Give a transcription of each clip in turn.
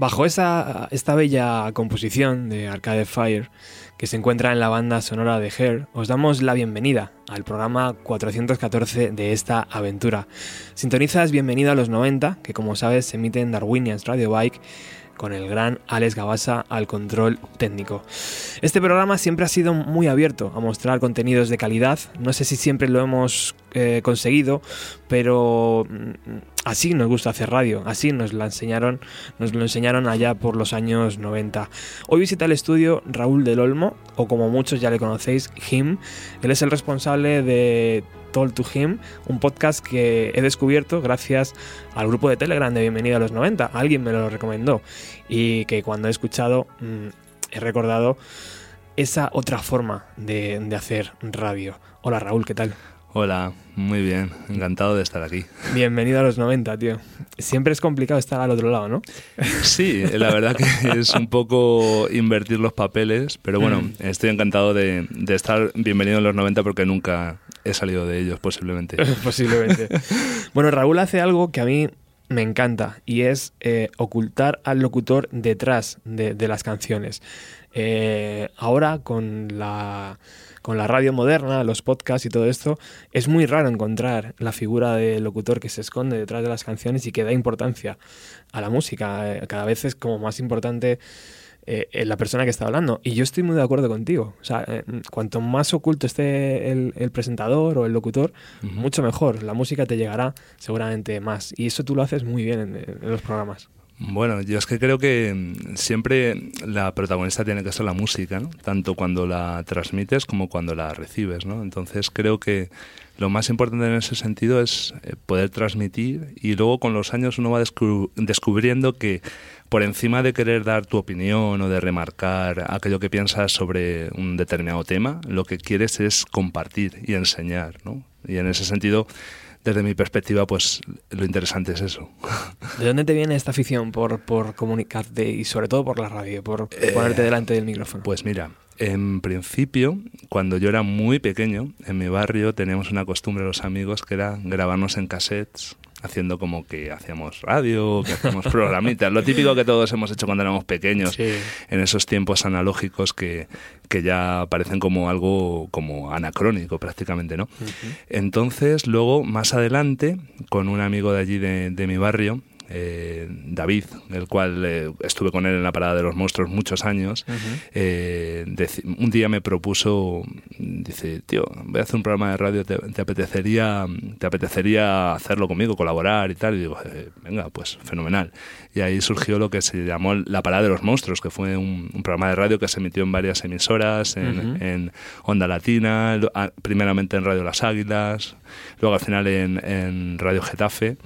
Bajo esa, esta bella composición de Arcade Fire, que se encuentra en la banda sonora de Hair, os damos la bienvenida al programa 414 de esta aventura. Sintonizas Bienvenido a los 90, que como sabes se emite en Darwinians Radio Bike con el gran Alex Gabasa al control técnico. Este programa siempre ha sido muy abierto a mostrar contenidos de calidad. No sé si siempre lo hemos eh, conseguido, pero mm, así nos gusta hacer radio, así nos la enseñaron, nos lo enseñaron allá por los años 90. Hoy visita el estudio Raúl del Olmo, o como muchos ya le conocéis, Him. Él es el responsable de Told to Him, un podcast que he descubierto gracias al grupo de Telegram de Bienvenido a los 90. Alguien me lo recomendó y que cuando he escuchado mm, he recordado esa otra forma de, de hacer radio. Hola Raúl, ¿qué tal? Hola, muy bien, encantado de estar aquí. Bienvenido a los 90, tío. Siempre es complicado estar al otro lado, ¿no? Sí, la verdad que es un poco invertir los papeles, pero bueno, mm. estoy encantado de, de, estar bienvenido a los 90 porque nunca he salido de ellos, posiblemente. posiblemente. bueno, Raúl hace algo que a mí me encanta y es eh, ocultar al locutor detrás de, de las canciones. Eh, ahora con la con la radio moderna, los podcasts y todo esto, es muy raro encontrar la figura del locutor que se esconde detrás de las canciones y que da importancia a la música. Eh, cada vez es como más importante eh, la persona que está hablando. Y yo estoy muy de acuerdo contigo. O sea, eh, cuanto más oculto esté el, presentador o el locutor, mucho mejor. La música te llegará seguramente más. Y eso tú lo haces muy bien en los programas. Bueno, yo es que creo que mm, siempre la protagonista tiene que ser la música, ¿no? tanto cuando la transmites como cuando la recibes. ¿no? Entonces creo que lo más importante en ese sentido es eh, poder transmitir y luego con los años uno va descubriendo que por encima de querer dar tu opinión o de remarcar aquello que piensas sobre un determinado tema, lo que quieres es compartir y enseñar. ¿no? Y en ese sentido desde mi perspectiva, pues lo interesante es eso. ¿De dónde te viene esta afición por, por comunicarte y sobre todo por la radio, por eh, ponerte delante del micrófono? Pues mira, en principio, cuando yo era muy pequeño, en mi barrio teníamos una costumbre los amigos que era grabarnos en cassettes haciendo como que hacíamos radio, que hacíamos programitas, lo típico que todos hemos hecho cuando éramos pequeños, en esos tiempos analógicos que, que, ya parecen como algo como anacrónico prácticamente, ¿no? Entonces, luego, más adelante, con un amigo de allí de, de mi barrio, eh, David, el cual eh, estuve con él en la parada de los monstruos muchos años, eh, un día me propuso, dice, tío, voy a hacer un programa de radio, ¿te, apetecería, te apetecería hacerlo conmigo, colaborar y tal? Y digo, venga, pues fenomenal. Y ahí surgió lo que se llamó La Parada de los Monstruos, que fue un, programa de radio que se emitió en varias emisoras, en, Onda Latina, primeramente en Radio Las Águilas, luego al final en, Radio Getafe.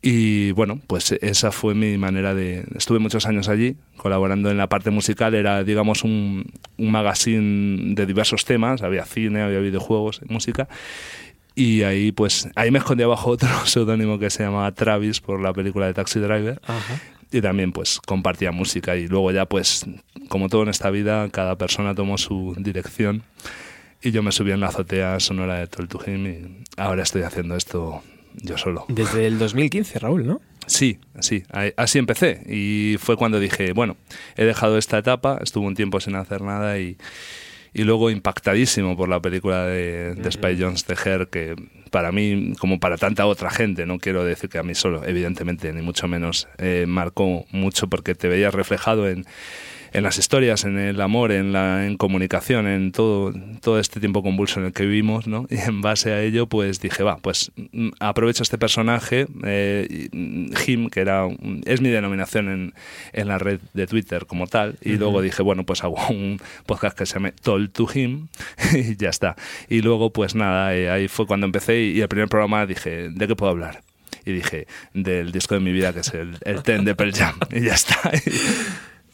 Y bueno, pues esa fue mi manera de... Estuve muchos años allí colaborando en la parte musical, era digamos un, un magazine de diversos temas, había cine, había videojuegos, música. Y ahí pues ahí me escondía bajo otro seudónimo que se llamaba Travis por la película de Taxi Driver. Y también pues compartía música y luego ya pues como todo en esta vida, cada persona tomó su dirección. Y yo me subí en la azotea sonora de Toltuhim y ahora estoy haciendo esto yo solo. Desde el 2015, Raúl, ¿no? Sí, sí, así empecé. Y fue cuando dije, bueno, he dejado esta etapa, estuve un tiempo sin hacer nada y, y luego impactadísimo por la película de, de Spy Jones de Her, que para mí, como para tanta otra gente, no quiero decir que a mí solo, evidentemente, ni mucho menos, eh, marcó mucho porque te veías reflejado en en las historias, en el amor, en la en comunicación, en todo, todo este tiempo convulso en el que vivimos, ¿no? Y en base a ello, pues dije, va, pues mm, aprovecho este personaje, eh, Jim, que era es mi denominación en, en, la red de Twitter como tal, y luego dije, bueno, pues hago un podcast que se llama Told to Him, y ya está. Y luego, pues nada, eh, ahí fue cuando empecé y, el primer programa dije, ¿de qué puedo hablar? y dije del disco de mi vida que es el, el Ten de Pearl Jam y ya está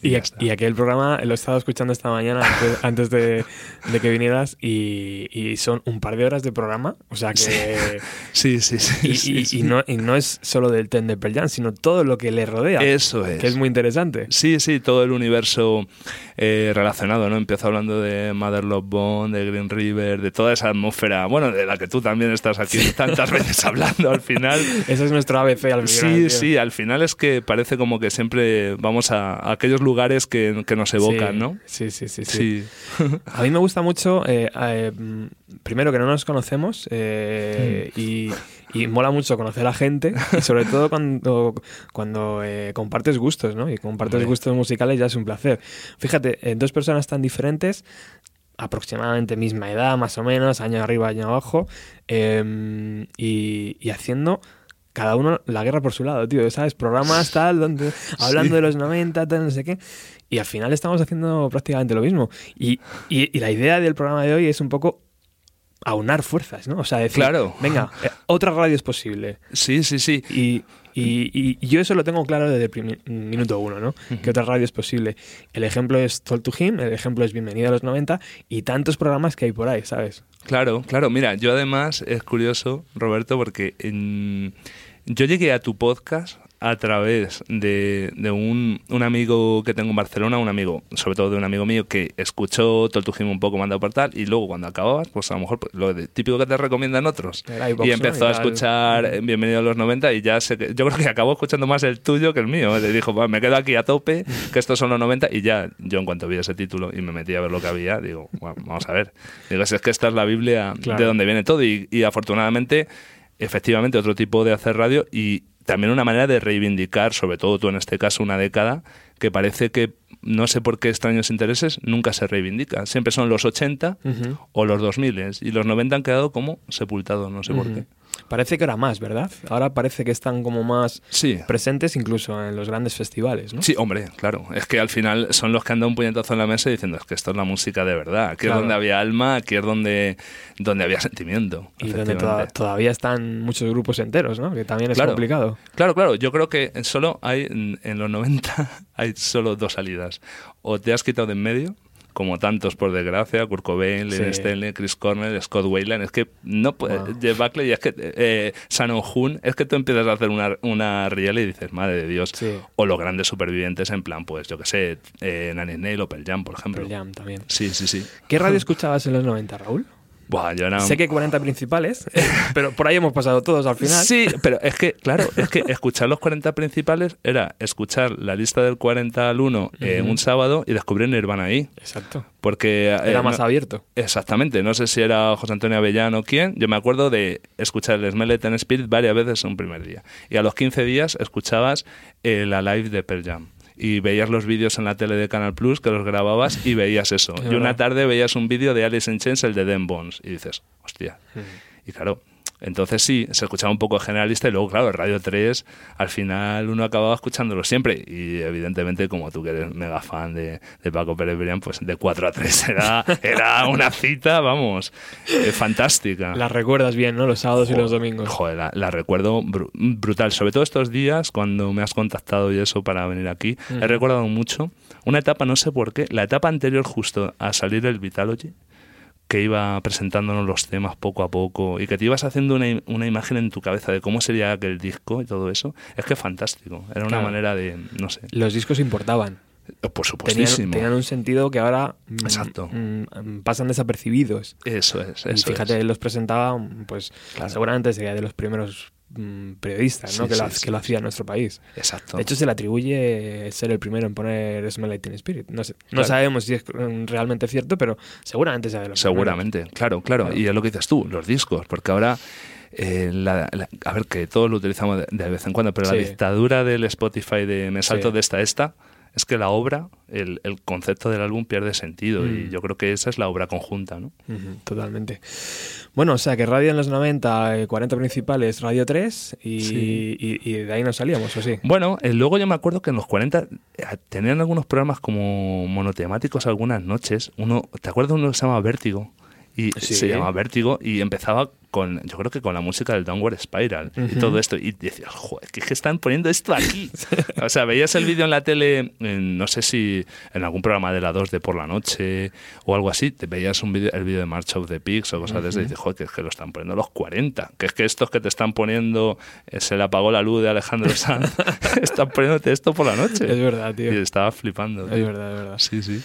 Y, y aquel programa lo he estado escuchando esta mañana antes, antes de, de que vinieras y, y son un par de horas de programa. O sea que... Sí, sí, sí. Y, sí, sí. no, y no es solo del Ten de sino todo lo que le rodea. Eso es. Que es muy interesante. Sí, sí, todo el universo eh, relacionado, ¿no? Empiezo hablando de Mother Love Bone, de Green River, de toda esa atmósfera, bueno, de la que tú también estás aquí tantas veces hablando al final. Ese es nuestro ABC al final. Sí, tío. sí, al final es que parece como que siempre vamos a, a aquellos lugares que, que nos evocan, Sí, ¿no? Sí, sí, sí. sí. Sí. A mí me gusta mucho, eh, eh, primero que no nos conocemos eh, y, y mola mucho conocer a gente y sobre todo cuando, cuando compartes gustos, ¿no? Y compartes Hombre. gustos musicales ya es un placer. Fíjate, dos personas tan diferentes, aproximadamente misma edad, más o menos, año arriba, año abajo, y, y haciendo cada uno la guerra por su lado, tío, ¿sabes? Programas tal, donde, hablando de los 90, tal, no sé qué. Y al final estamos haciendo prácticamente lo mismo. Y, y- y la idea del programa de hoy es un poco aunar fuerzas, ¿no? O sea, decir, Claro. venga, eh, otra radio es posible. Sí, sí, sí. Y, y- y- yo eso lo tengo claro desde el minuto uno, ¿no? Que otra radio es posible. El ejemplo es Told to Him, el ejemplo es Bienvenido a los 90 y tantos programas que hay por ahí, ¿sabes? Claro, claro. Mira, yo además es curioso, Roberto, porque en- yo llegué a tu podcast a través de, de un, un amigo que tengo en Barcelona, un amigo, sobre todo de un amigo mío que escuchó todo tu Gym un poco mandado por tal y luego cuando acababas, pues a lo mejor pues, lo de- típico que te recomiendan otros. Y ¿no? empezó Y a escuchar eh, Bienvenido a los 90 y ya sé que, yo creo que acabó escuchando más el tuyo que el mío. Le dijo, "Va, me quedo aquí a tope, que estos son los 90 y ya yo en cuanto vi ese título y me metí a ver lo que había, digo, "Bueno, vamos a ver. Digo, si es que esta es la Biblia Claro. de donde viene todo y, y afortunadamente, efectivamente, otro tipo de hacer radio y también una manera de reivindicar, sobre todo tú en este caso, una década que parece que, no sé por qué extraños intereses, nunca se reivindica. Siempre son los 80 Ujú. o los 2000 y los 90 han quedado como sepultados, no sé por qué. Parece que ahora más, ¿verdad? Ahora parece que están como más Sí. presentes incluso en los grandes festivales, ¿no? Sí, hombre, claro. Es que al final son los que han dado un puñetazo en la mesa diciendo es que esto es la música de verdad. Aquí Claro. es donde había alma, aquí es donde, donde había sentimiento. Y donde todavía están muchos grupos enteros, ¿no? Que también es Claro. complicado. Claro, claro. Yo creo que solo hay, en en los 90, hay solo dos salidas. O te has quitado de en medio, como tantos por desgracia, Kurt Cobain, Sí. Stanley, Chris Cornell, Scott Weiland. Es que no puede, Wow. Jeff Buckley, es que eh, Shannon Hoon, es que tú empiezas a hacer una, una riel y dices, madre de Dios. Sí. O los grandes supervivientes en plan, pues yo que sé, eh, Nine Inch Nails o Pearl Jam, por ejemplo. Pearl Jam también. Sí, sí, sí. ¿Qué radio escuchabas en los 90, Raúl? Buah, yo un- Sé que 40 principales, pero por ahí hemos pasado todos al final. Sí, pero es que, claro, es que escuchar los 40 principales era escuchar la lista del 40 al 1 eh, Ujú. un sábado y descubrir Nirvana ahí. Exacto. Porque. eh, Era más no- abierto. Exactamente, no sé si era José Antonio Avellano o quién. Yo me acuerdo de escuchar el Smell It and Spirit varias veces en un primer día. Y a los 15 días escuchabas eh, la live de Pearl Jam. Y veías los vídeos en la tele de Canal Plus que los grababas y veías eso. Es y una verdad. tarde veías un vídeo de Alice in Chains, el de Den Bones. Y dices, hostia. Y claro, entonces sí, se escuchaba un poco generalista y luego, claro, Radio 3, al final uno acababa escuchándolo siempre. Y evidentemente, como tú que eres mega fan de, de Paco Pérez Brián, pues de 4 a 3 era, era una cita, vamos, eh, fantástica. Las recuerdas bien, ¿no? Los sábados y los domingos. Joder, la, la recuerdo bru- brutal. Sobre todo estos días, cuando me has contactado y eso para venir aquí, he recordado mucho una etapa, no sé por qué, la etapa anterior justo a salir el Vitalogy, que iba presentándonos los temas poco a poco y que te ibas haciendo una, una imagen en tu cabeza de cómo sería aquel disco y todo eso. Es que fantástico. Era una Claro. manera de, no sé, Los discos importaban. por Tenían, supuestísimo. tenían un sentido que ahora mm, Exacto. mm, pasan desapercibidos. Eso es, Y eso fíjate, es. él los presentaba, pues Claro. seguramente sería de los primeros mm, periodistas ¿no? Sí, que, sí, que lo hacía en nuestro país. Exacto. De hecho, se le atribuye ser el primero en poner Smell Like Teen Spirit. No, sé- no Claro. sabemos si es realmente cierto, pero seguramente sea de los. Seguramente, claro, claro, Claro. Y es lo que dices tú, los discos, porque ahora, eh, la- la- a ver, que todos lo utilizamos de, de vez en cuando, pero la dictadura del Spotify de me salto de esta a esta, es que la obra, el, el concepto del álbum pierde sentido y Mm. yo creo que esa es la obra conjunta, ¿no? Totalmente. Bueno, o sea que radio en los 90, eh, 40 principales, radio 3 y, Sí. y- y de ahí nos salíamos, ¿o sí? Bueno, eh, luego yo me acuerdo que en los 40 eh, tenían algunos programas como monotemáticos algunas noches. Uno, ¿te acuerdas de uno que se llama Vértigo? Y Sí. se llamaba Vértigo y empezaba con, yo creo que con la música del Downward Spiral y todo esto. Y decías, joder, ¿qué, están poniendo esto aquí? o sea, veías el vídeo en la tele, no sé si en algún programa de la 2 de por la noche o algo así, te veías un video, el vídeo de March of the Pigs o cosas de eso y dices, joder, que es que lo están poniendo los 40, que es que estos que te están poniendo, eh, se le apagó la luz de Alejandro Sanz, están poniéndote esto por la noche. Es verdad, tío. Y estaba flipando. Es verdad, es verdad. Sí, sí.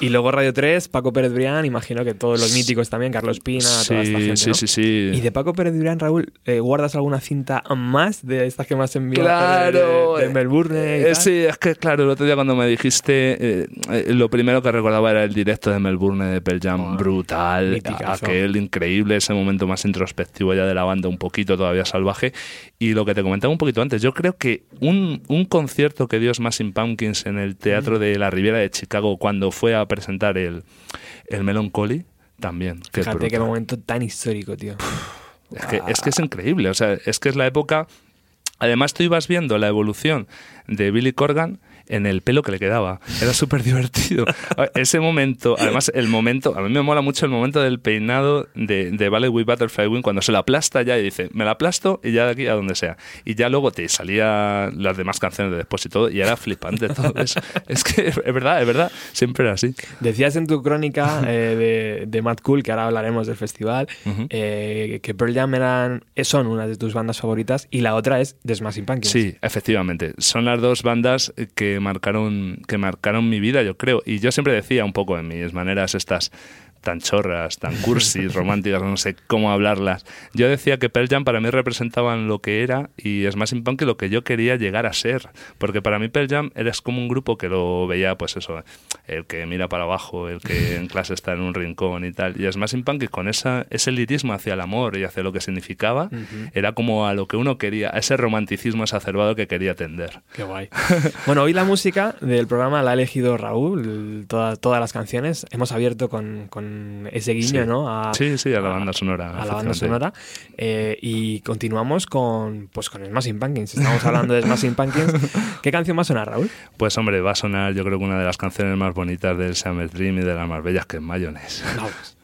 y luego Radio 3, Paco Pérez Brián, imagino que todos los míticos también, Carlos Pina, toda esta gente, Sí, sí, sí. Y de Paco Pérez Brián, Raúl, eh, ¿guardas alguna cinta más de estas que más enviado? Claro. De, Melbourne. Eh, sí, es que claro, el otro día cuando me dijiste, lo primero que recordaba era el directo de Melbourne de Pearl Jam, brutal, aquel increíble, ese momento más introspectivo ya de la banda, un poquito todavía salvaje. Y lo que te comentaba un poquito antes, yo creo que un, un concierto que dio Smashing Pumpkins en el Teatro de la Riviera de Chicago cuando fue a presentar el, el Melancholy, también. Fíjate qué momento tan histórico, tío. Es que, es que es increíble, o sea, es que es la época... Además, tú ibas viendo la evolución de Billy Corgan en el pelo que le quedaba. Era súper divertido. Ese momento, además, el momento, a mí me mola mucho el momento del peinado de, de Valley with Butterfly Wing, cuando se la aplasta ya y dice, me la aplasto y ya de aquí a donde sea. Y ya luego te salía las demás canciones de después y todo, y era flipante todo eso. es que es verdad, es verdad, siempre era así. Decías en tu crónica eh, de, de Mad Cool, que ahora hablaremos del festival, eh, que Pearl Jam eran, son una de tus bandas favoritas y la otra es The Smashing Pumpkins. Sí, efectivamente. Son las dos bandas que marcaron, que marcaron mi vida, yo creo. Y yo siempre decía un poco en mis maneras estas tan chorras, tan cursis, románticas, no sé cómo hablarlas. Yo decía que Pearl Jam para mí representaban lo que era y es más Punk lo que yo quería llegar a ser. Porque para mí Pearl Jam eres como un grupo que lo veía, pues eso, el que mira para abajo, el que en clase está en un rincón y tal. Y es más Punk con esa, ese lirismo hacia el amor y hacia lo que significaba, era como a lo que uno quería, a ese romanticismo exacerbado que quería tender. Qué guay. bueno, hoy la música del programa la ha elegido Raúl, todas las canciones. Hemos abierto con ese guiño, ¿no? A, sí, sí, a la banda sonora. A la banda sonora. Eh, y continuamos con, pues, con Smashing Pumpkins. Estamos hablando de Smashing Pumpkins. ¿Qué canción va a sonar, Raúl? Pues hombre, va a sonar yo creo que una de las canciones más bonitas del Summer Dream y de las más bellas que es Mayonnaise. Vamos.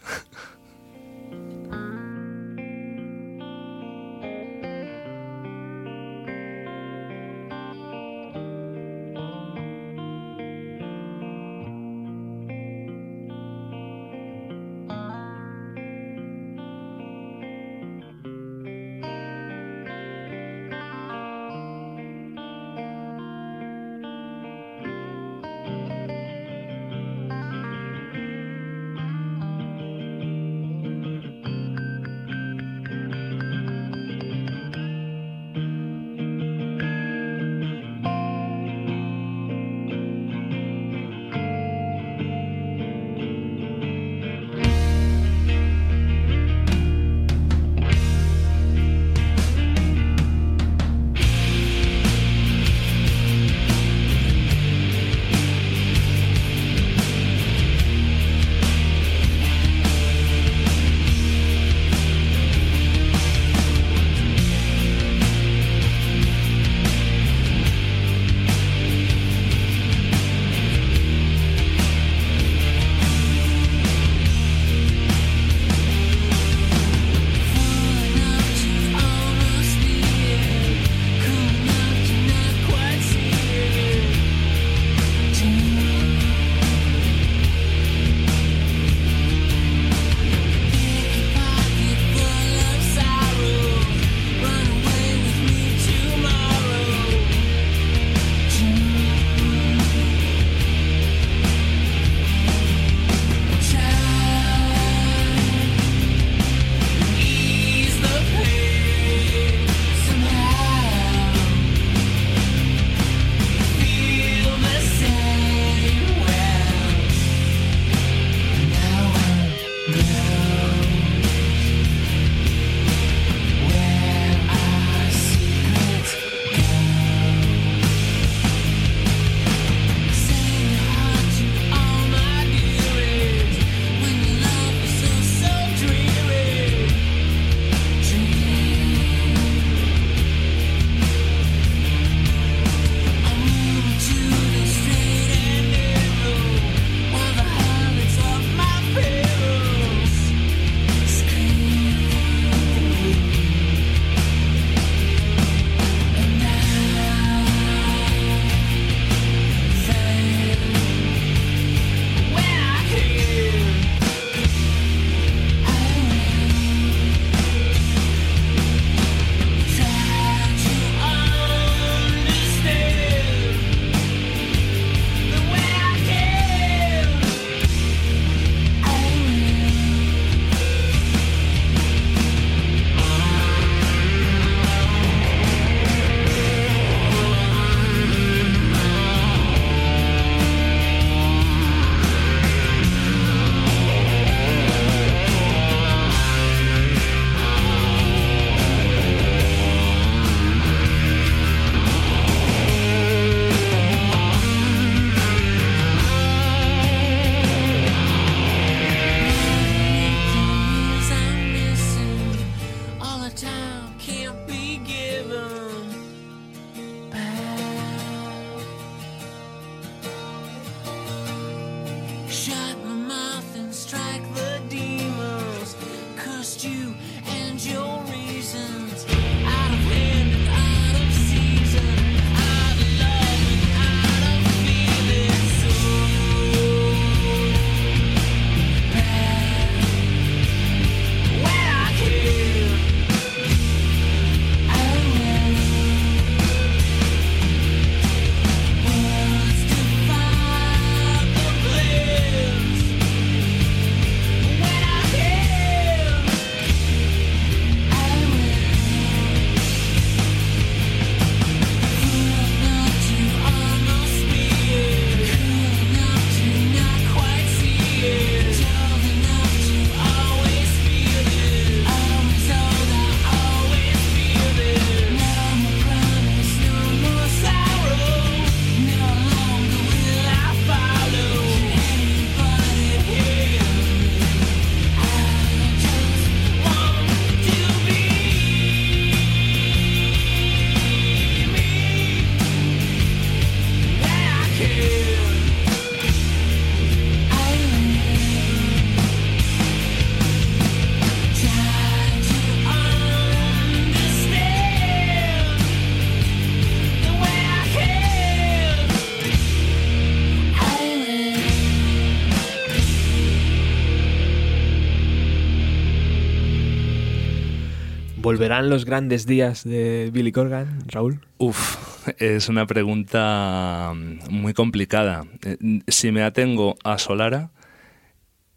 ¿Volverán los grandes días de Billy Corgan, Raúl? Uf, es una pregunta mm, muy complicada. Eh, si me atengo a Solara,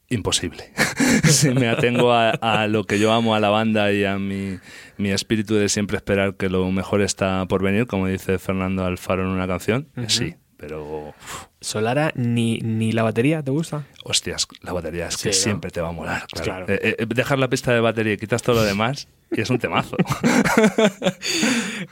imposible. si me atengo a, lo que yo amo a la banda y a mi, mi, espíritu de siempre esperar que lo mejor está por venir, como dice Fernando Alfaro en una canción, sí, pero... ¿Solara ni, ni la batería te gusta? Hostias, la batería es que siempre te va a molar. Claro. Eh, eh, dejar la pista de batería y quitas todo lo demás y es un temazo.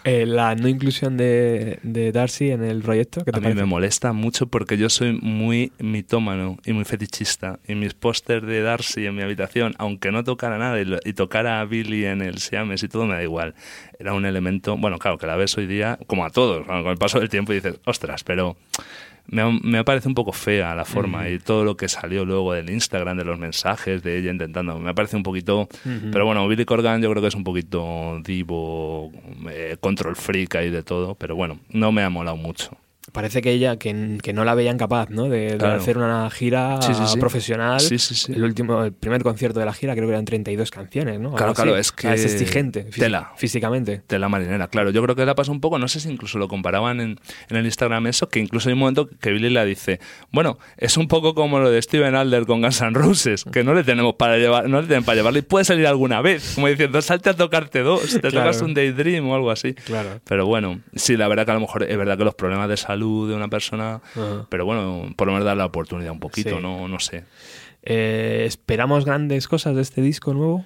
Eh, la no inclusión de, Darcy en el proyecto. a mí me molesta mucho porque yo soy muy mitómano y muy fetichista. Y mis pósters de Darcy en mi habitación, aunque no tocara nada y, tocara a Billy en el Siames y todo, me da igual. Era un elemento, bueno, claro, que la ves hoy día, como a todos, con el paso del tiempo y dices, ostras, pero me, me, parece un poco fea la forma y todo lo que salió luego del Instagram, de los mensajes de ella intentando. Me parece un poquito. Pero bueno, Billy Corgan yo creo que es un poquito divo, eh, control freak y de todo. Pero bueno, no me ha molado mucho parece que ella, que, que, no la veían capaz, ¿no? De, hacer una gira profesional. El último, el primer concierto de la gira creo que eran 32 canciones, ¿no? Claro, claro, es que... es exigente tela. físicamente. Tela marinera, claro. Yo creo que la pasó un poco, no sé si incluso lo comparaban en, en, el Instagram eso, que incluso hay un momento que Billy le dice, bueno, es un poco como lo de Steven Alder con Guns N' Roses, que no le tenemos para llevar, no le tienen para llevarlo y puede salir alguna vez, como diciendo, salte a tocarte dos, te tocas un Daydream o algo así. Claro. Pero bueno, sí, la verdad que a lo mejor es verdad que los problemas de salud de una persona, pero bueno, por lo menos dar la oportunidad un poquito, no, no sé. Eh, ¿Esperamos grandes cosas de este disco nuevo?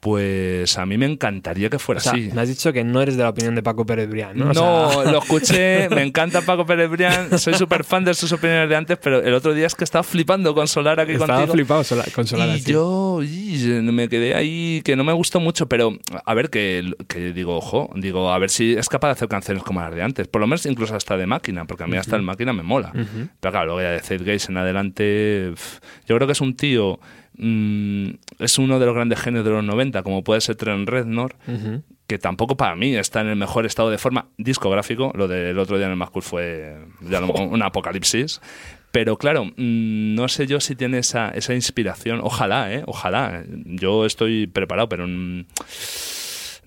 Pues a mí me encantaría que fuera así. Me has dicho que no eres de la opinión de Paco Pérez Brián, ¿no? No, lo escuché, me encanta Paco Pérez Brián, soy súper fan de sus opiniones de antes, pero el otro día es que estaba flipando con Solar aquí estaba contigo. flipado con Solar Y yo me quedé ahí, que no me gustó mucho, pero a ver, que, digo, ojo, digo, a ver si es capaz de hacer canciones como las de antes, por lo menos incluso hasta de máquina, porque a mí hasta el máquina me mola. Pero claro, luego ya de Zed Gaze en adelante, yo creo que es un tío Mm, es uno de los grandes genios de los 90, como puede ser Trent Reznor, que tampoco para mí está en el mejor estado de forma discográfico. Lo del otro día en el Mascul fue ya un apocalipsis. Pero claro, mm, no sé yo si tiene esa, esa inspiración. Ojalá, ¿eh? Ojalá. Yo estoy preparado, pero... Mm,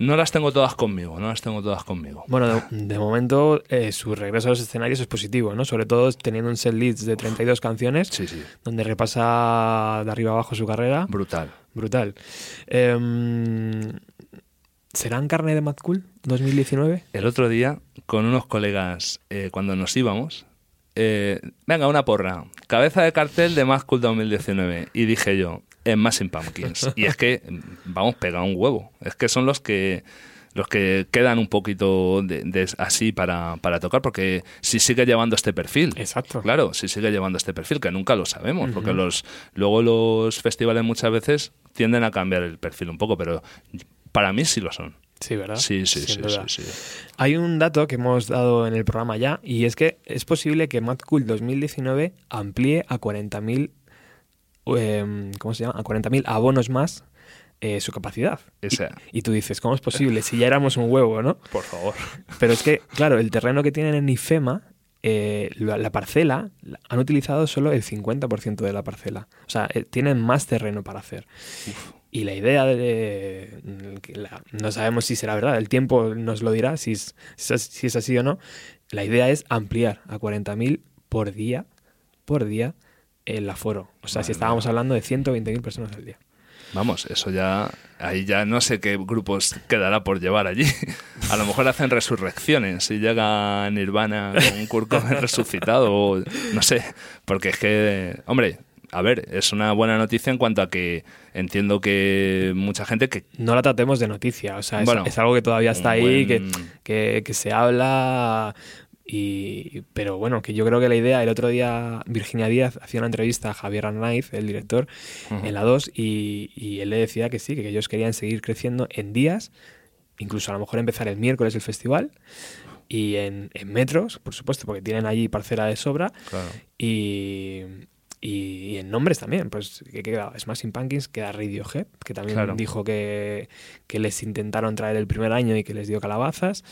no las tengo todas conmigo, no las tengo todas conmigo. Bueno, de, momento eh, su regreso a los escenarios es positivo, ¿no? Sobre todo teniendo un set leads de 32 canciones, sí, sí. donde repasa de arriba abajo su carrera. Brutal. Brutal. Eh, ¿Serán carne de Mad Cool 2019? El otro día, con unos colegas, eh, cuando nos íbamos, eh, venga, una porra, cabeza de cartel de Mad Cool 2019. Y dije yo, en Massing Pumpkins. Y es que, vamos, pega un huevo. Es que son los que los que quedan un poquito de, así para, para, tocar, porque si sigue llevando este perfil. Exacto. Claro, si sigue llevando este perfil, que nunca lo sabemos, porque los luego los festivales muchas veces tienden a cambiar el perfil un poco, pero para mí sí lo son. Sí, ¿verdad? Sí, sí, sí, sí, Hay un dato que hemos dado en el programa ya, y es que es posible que Mad Cool 2019 amplíe a 40.000 Em, ¿cómo se llama? A 40.000 abonos más eh, su capacidad. Y, tú dices, ¿cómo es posible? Si ya éramos un huevo, ¿no? Por favor. Pero es que, claro, el terreno que tienen en IFEMA, eh, la, parcela, han utilizado solo el 50% de la parcela. O sea, eh, tienen más terreno para hacer. Y la idea de... no sabemos si será verdad, el tiempo nos lo dirá, si es, si es así o no. La idea es ampliar a 40.000 por día, por día, el aforo. O sea, si estábamos hablando de 120.000 personas al día. Vamos, eso ya, ahí ya no sé qué grupos quedará por llevar allí. A lo mejor hacen resurrecciones y llega Nirvana con un Kurt resucitado, o no sé, porque es que, hombre, a ver, es una buena noticia en cuanto a que entiendo que mucha gente que... No la tratemos de noticia, o sea, es, algo que todavía está ahí, que, que, que, se habla y, pero bueno, que yo creo que la idea, el otro día Virginia Díaz hacía una entrevista a Javier Arnaiz, el director, en la 2, y, él le decía que sí, que ellos querían seguir creciendo en días, incluso a lo mejor empezar el miércoles el festival, y en, metros, por supuesto, porque tienen allí parcela de sobra, y, y, en nombres también, pues que queda Smashing Pumpkins, queda Radiohead, que también dijo que, que les intentaron traer el primer año y que les dio calabazas.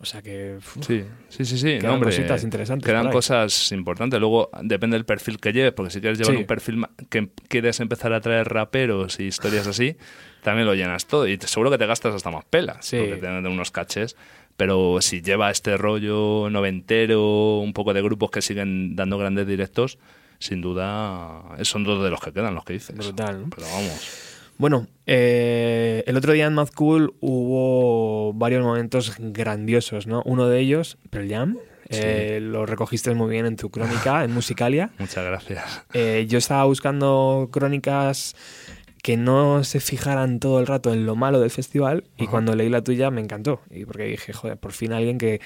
O sea que. sí, sí, sí, sí. Quedan cositas interesantes. Quedan cosas importantes. Luego depende del perfil que lleves, porque si quieres llevar un perfil que quieres empezar a traer raperos y historias así, también lo llenas todo. Y seguro que te gastas hasta más pelas, sí. porque tienen unos caches. Pero si lleva este rollo noventero, un poco de grupos que siguen dando grandes directos, sin duda son dos de los que quedan los que dices. Brutal. Pero vamos. Bueno, eh, el otro día en Mad Cool hubo varios momentos grandiosos, ¿no? Uno de ellos, Pearl Jam, eh, lo recogiste muy bien en tu crónica, en Musicalia. Muchas gracias. Eh, yo estaba buscando crónicas que no se fijaran todo el rato en lo malo del festival y cuando leí la tuya me encantó. Y porque dije, joder, por fin alguien que,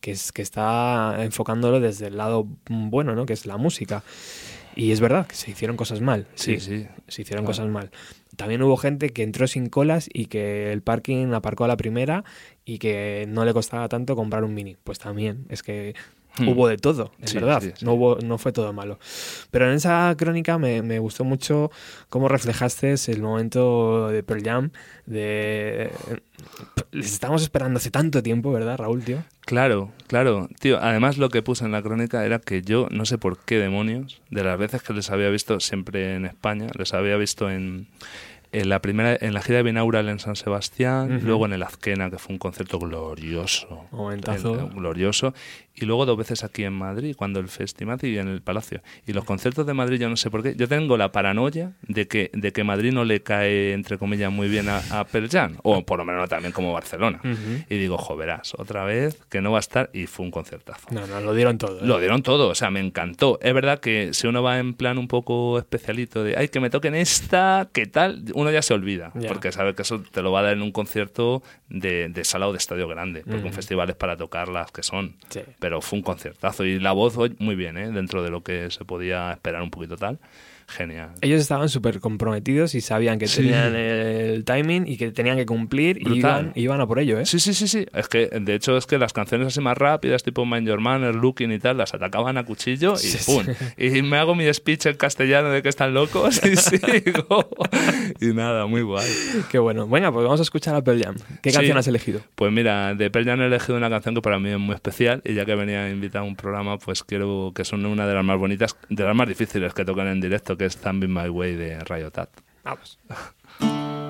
que, es, que está enfocándolo desde el lado bueno, ¿no? Que es la música. Y es verdad que se hicieron cosas mal. Sí, sí. Se hicieron cosas mal. También hubo gente que entró sin colas y que el parking aparcó a la primera y que no le costaba tanto comprar un mini. Pues también, es que hmm. hubo de todo, es verdad, No, hubo, no fue todo malo. Pero en esa crónica me, me, gustó mucho cómo reflejaste el momento de Pearl Jam, de... Les estamos esperando hace tanto tiempo, ¿verdad, Raúl, tío? Claro, claro. Tío, además lo que puse en la crónica era que yo, no sé por qué demonios, de las veces que les había visto siempre en España, les había visto en en la primera en la gira de Binaural en San Sebastián, luego en el Azquena, que fue un concierto glorioso. Momentazo. glorioso. Y luego dos veces aquí en Madrid, cuando el festival y en el Palacio. Y los conciertos de Madrid, yo no sé por qué. Yo tengo la paranoia de que, de que Madrid no le cae, entre comillas, muy bien a, a o por lo menos también como Barcelona. Y digo, joverás, otra vez que no va a estar. Y fue un concertazo. No, no, lo dieron todo. ¿eh? Lo dieron todo, o sea, me encantó. Es verdad que si uno va en plan un poco especialito de, ay, que me toquen esta, ¿qué tal? Uno ya se olvida, porque sabe que eso te lo va a dar en un concierto de, de sala o de estadio grande, porque un festival es para tocar las que son. Pero fue un concertazo y la voz muy bien, ¿eh? dentro de lo que se podía esperar un poquito tal genial. Ellos estaban súper comprometidos y sabían que tenían el timing y que tenían que cumplir y iban, a por ello, ¿eh? Sí, sí, sí, sí. Es que, de hecho, es que las canciones así más rápidas, tipo Mind Your Manner, Looking y tal, las atacaban a cuchillo y ¡pum! Y me hago mi speech en castellano de que están locos y sigo. y nada, muy guay. Qué bueno. Bueno, pues vamos a escuchar a Pearl Jam. ¿Qué canción has elegido? Pues mira, de Pearl Jam he elegido una canción que para mí es muy especial y ya que venía invitado a un programa, pues quiero que son una de las más bonitas, de las más difíciles que tocan en directo, que es Thumbing My Way de Rayotat. Vamos.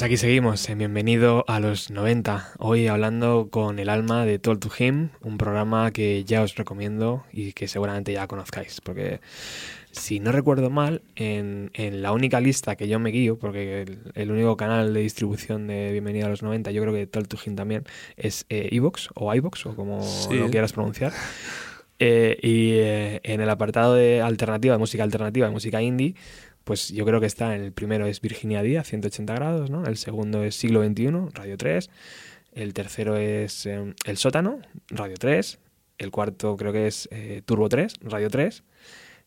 Pues aquí seguimos, eh, bienvenido a los 90. Hoy hablando con el alma de Told to Him, un programa que ya os recomiendo y que seguramente ya conozcáis, porque si no recuerdo mal, en, en la única lista que yo me guío, porque el, el único canal de distribución de Bienvenido a los 90, yo creo que to Him también, es eh, Evox o iVox o como Sí. lo quieras pronunciar. Eh, y eh, en el apartado de alternativa, de música alternativa, de música indie, pues yo creo que está en el primero es Virginia Díaz, 180 grados, ¿no? El segundo es Siglo XXI, Radio 3. El tercero es eh, El Sótano, Radio 3. El cuarto creo que es eh, Turbo 3, Radio 3.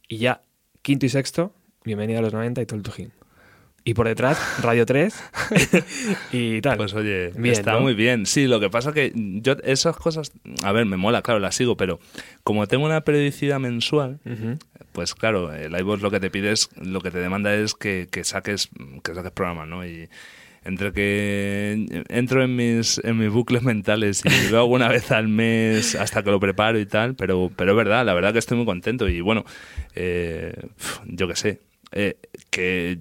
Y ya quinto y sexto, Bienvenido a los 90 y Told to Him. Y por detrás, Radio 3 y tal. Pues oye, Bien, está ¿no? muy bien. Sí, lo que pasa que yo esas cosas, a ver, me mola, claro, las sigo, pero como tengo una periodicidad mensual, pues claro, el iVoox lo que te pide es, lo que te demanda es que, que saques que saques programas, ¿no? Y entre que entro en mis en mis bucles mentales y lo hago una vez al mes hasta que lo preparo y tal, pero pero es verdad, la verdad que estoy muy contento y bueno, eh, yo qué sé. Eh, que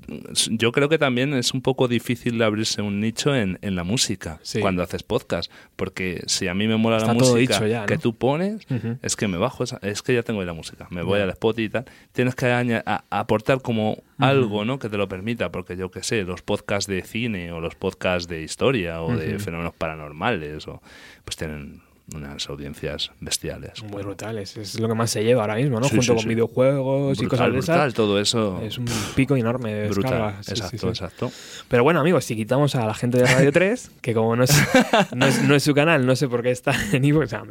yo creo que también es un poco difícil abrirse un nicho en, en la música Sí. cuando haces podcast, porque si a mí me mola Está la música dicho ya, ¿no? que tú pones, es que me bajo, esa- es que ya tengo ahí la música, me voy al Spotify y tal. Tienes que a- aportar como algo, ¿no? Que te lo permita, porque yo qué sé, los podcasts de cine o los podcasts de historia o de fenómenos paranormales, o pues tienen unas audiencias bestiales. Muy brutales. Es lo que más se lleva ahora mismo, ¿no? Sí, Junto sí, con sí. videojuegos y cosas de esas. brutal, todo eso. Es un pico enorme de brutal. exacto, exacto. Pero bueno, amigos, si quitamos a la gente de Radio 3, que como no es, no es, no es su canal, no sé por qué está en Ivo, o sea,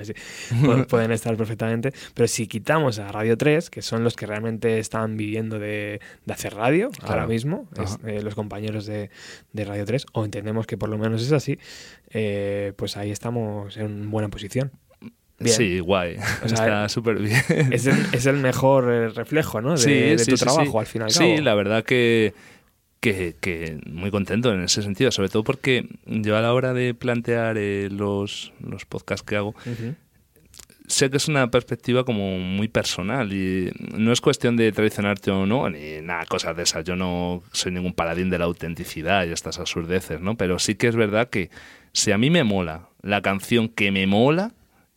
pueden estar perfectamente, pero si quitamos a Radio 3, que son los que realmente están viviendo de, de hacer radio ahora mismo, es, eh, los compañeros de, de Radio 3, o entendemos que por lo menos es así, eh, pues ahí estamos en buena posición. Bien. Sí, guay. O sea, Está súper bien. Es el, es el mejor eh, reflejo, ¿no? De, de tu trabajo, al final. Sí, la verdad que, que, que muy contento en ese sentido, sobre todo porque yo a la hora de plantear eh, los, los podcasts que hago, sé que es una perspectiva como muy personal y no es cuestión de traicionarte o no, ni nada, cosas de esas. Yo no soy ningún paladín de la autenticidad y estas absurdeces, ¿no? Pero sí que es verdad que si a mí me mola la canción que me mola,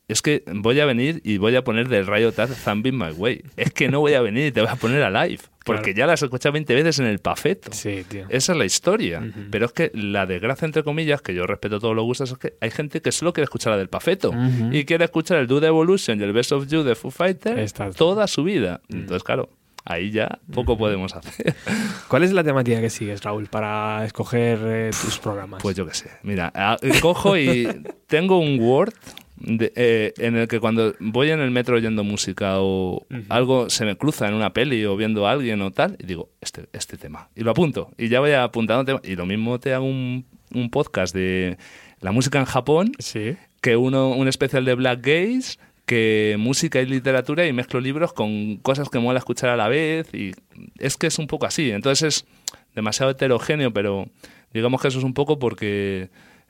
es que voy a venir y voy a poner del Rayo Taz Thumbing My Way. Es que no voy a venir y te voy a poner a live. Porque Claro. ya las he escuchado 20 veces en el pafeto. Sí, tío. Esa es la historia. Pero es que la desgracia, entre comillas, que yo respeto todos los gustos, es que hay gente que solo quiere escuchar la del Pafeto. Y quiere escuchar el Dude Evolution y el Best of You de Foo Fighters Está- toda su vida. Entonces, claro, ahí ya poco podemos hacer. ¿Cuál es la temática que sigues, Raúl, para escoger eh, tus programas? Pues yo qué sé. Mira, cojo y tengo un Word de- eh, en el que cuando voy en el metro oyendo música o algo se me cruza en una peli o viendo a alguien o tal, y digo, este, este tema. Y lo apunto. Y ya voy apuntando temas. Y lo mismo te hago un, un podcast de la música en Japón sí. que uno, un especial de Black Gays, que música y literatura y mezclo libros con cosas que mola escuchar a la vez y es que es un poco así. Entonces es demasiado heterogéneo, pero digamos que eso es un poco porque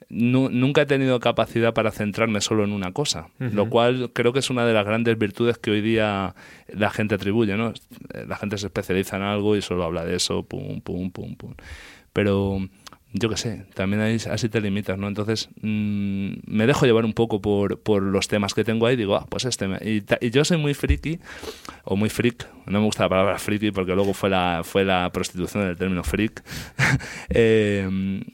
nu- nunca he tenido capacidad para centrarme solo en una cosa, lo cual creo que es una de las grandes virtudes que hoy día la gente atribuye, ¿no? La gente se especializa en algo y solo habla de eso, pum, pum, pum, pum. pero yo qué sé, también ahí, así te limitas, ¿no? Entonces mm, me dejo llevar un poco por, por los temas que tengo ahí digo, ah, pues este. me- Y, y yo soy muy friki, o muy freak, no me gusta la palabra friki porque luego fue la, fue la prostitución del término freak. Eh,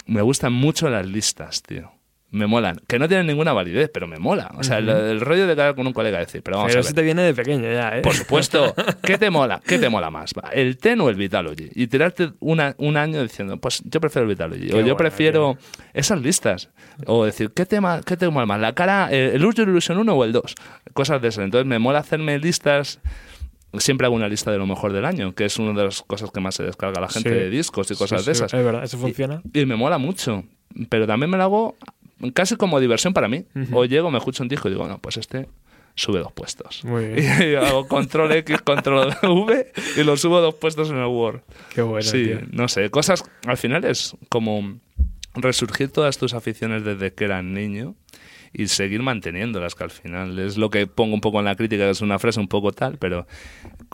me gustan mucho las listas, tío. Me molan. Que no tienen ninguna validez, pero me mola. O sea, el, el rollo de quedar con un colega y decir, pero vamos Pero a eso ver. te viene de pequeño ya, ¿eh? Por supuesto. ¿Qué te mola? ¿Qué te mola más? ¿El TEN o el Vitalogy? Y tirarte una- un año diciendo, pues yo prefiero el Vitalogy. Qué o yo prefiero esas listas. O decir, ¿qué tema, qué te mola más? ¿La cara, eh, el Urge Illusion 1 o el 2? Cosas de esas. Entonces me mola hacerme listas. Siempre hago una lista de lo mejor del año, que es una de las cosas que más se descarga la gente Sí. de discos y cosas Sí, de esas. Es verdad, eso funciona. Y me mola mucho. Pero también me lo hago casi como diversión para mí. O llego, me escucho un disco y digo, no, pues este sube dos puestos. Muy bien. Y hago control X, control V y lo subo dos puestos en el Word. Qué bueno, sí, tío. no sé, cosas, al final es como resurgir todas tus aficiones desde que eras niño y seguir manteniéndolas, que al final es lo que pongo un poco en la crítica, que es una frase un poco tal, pero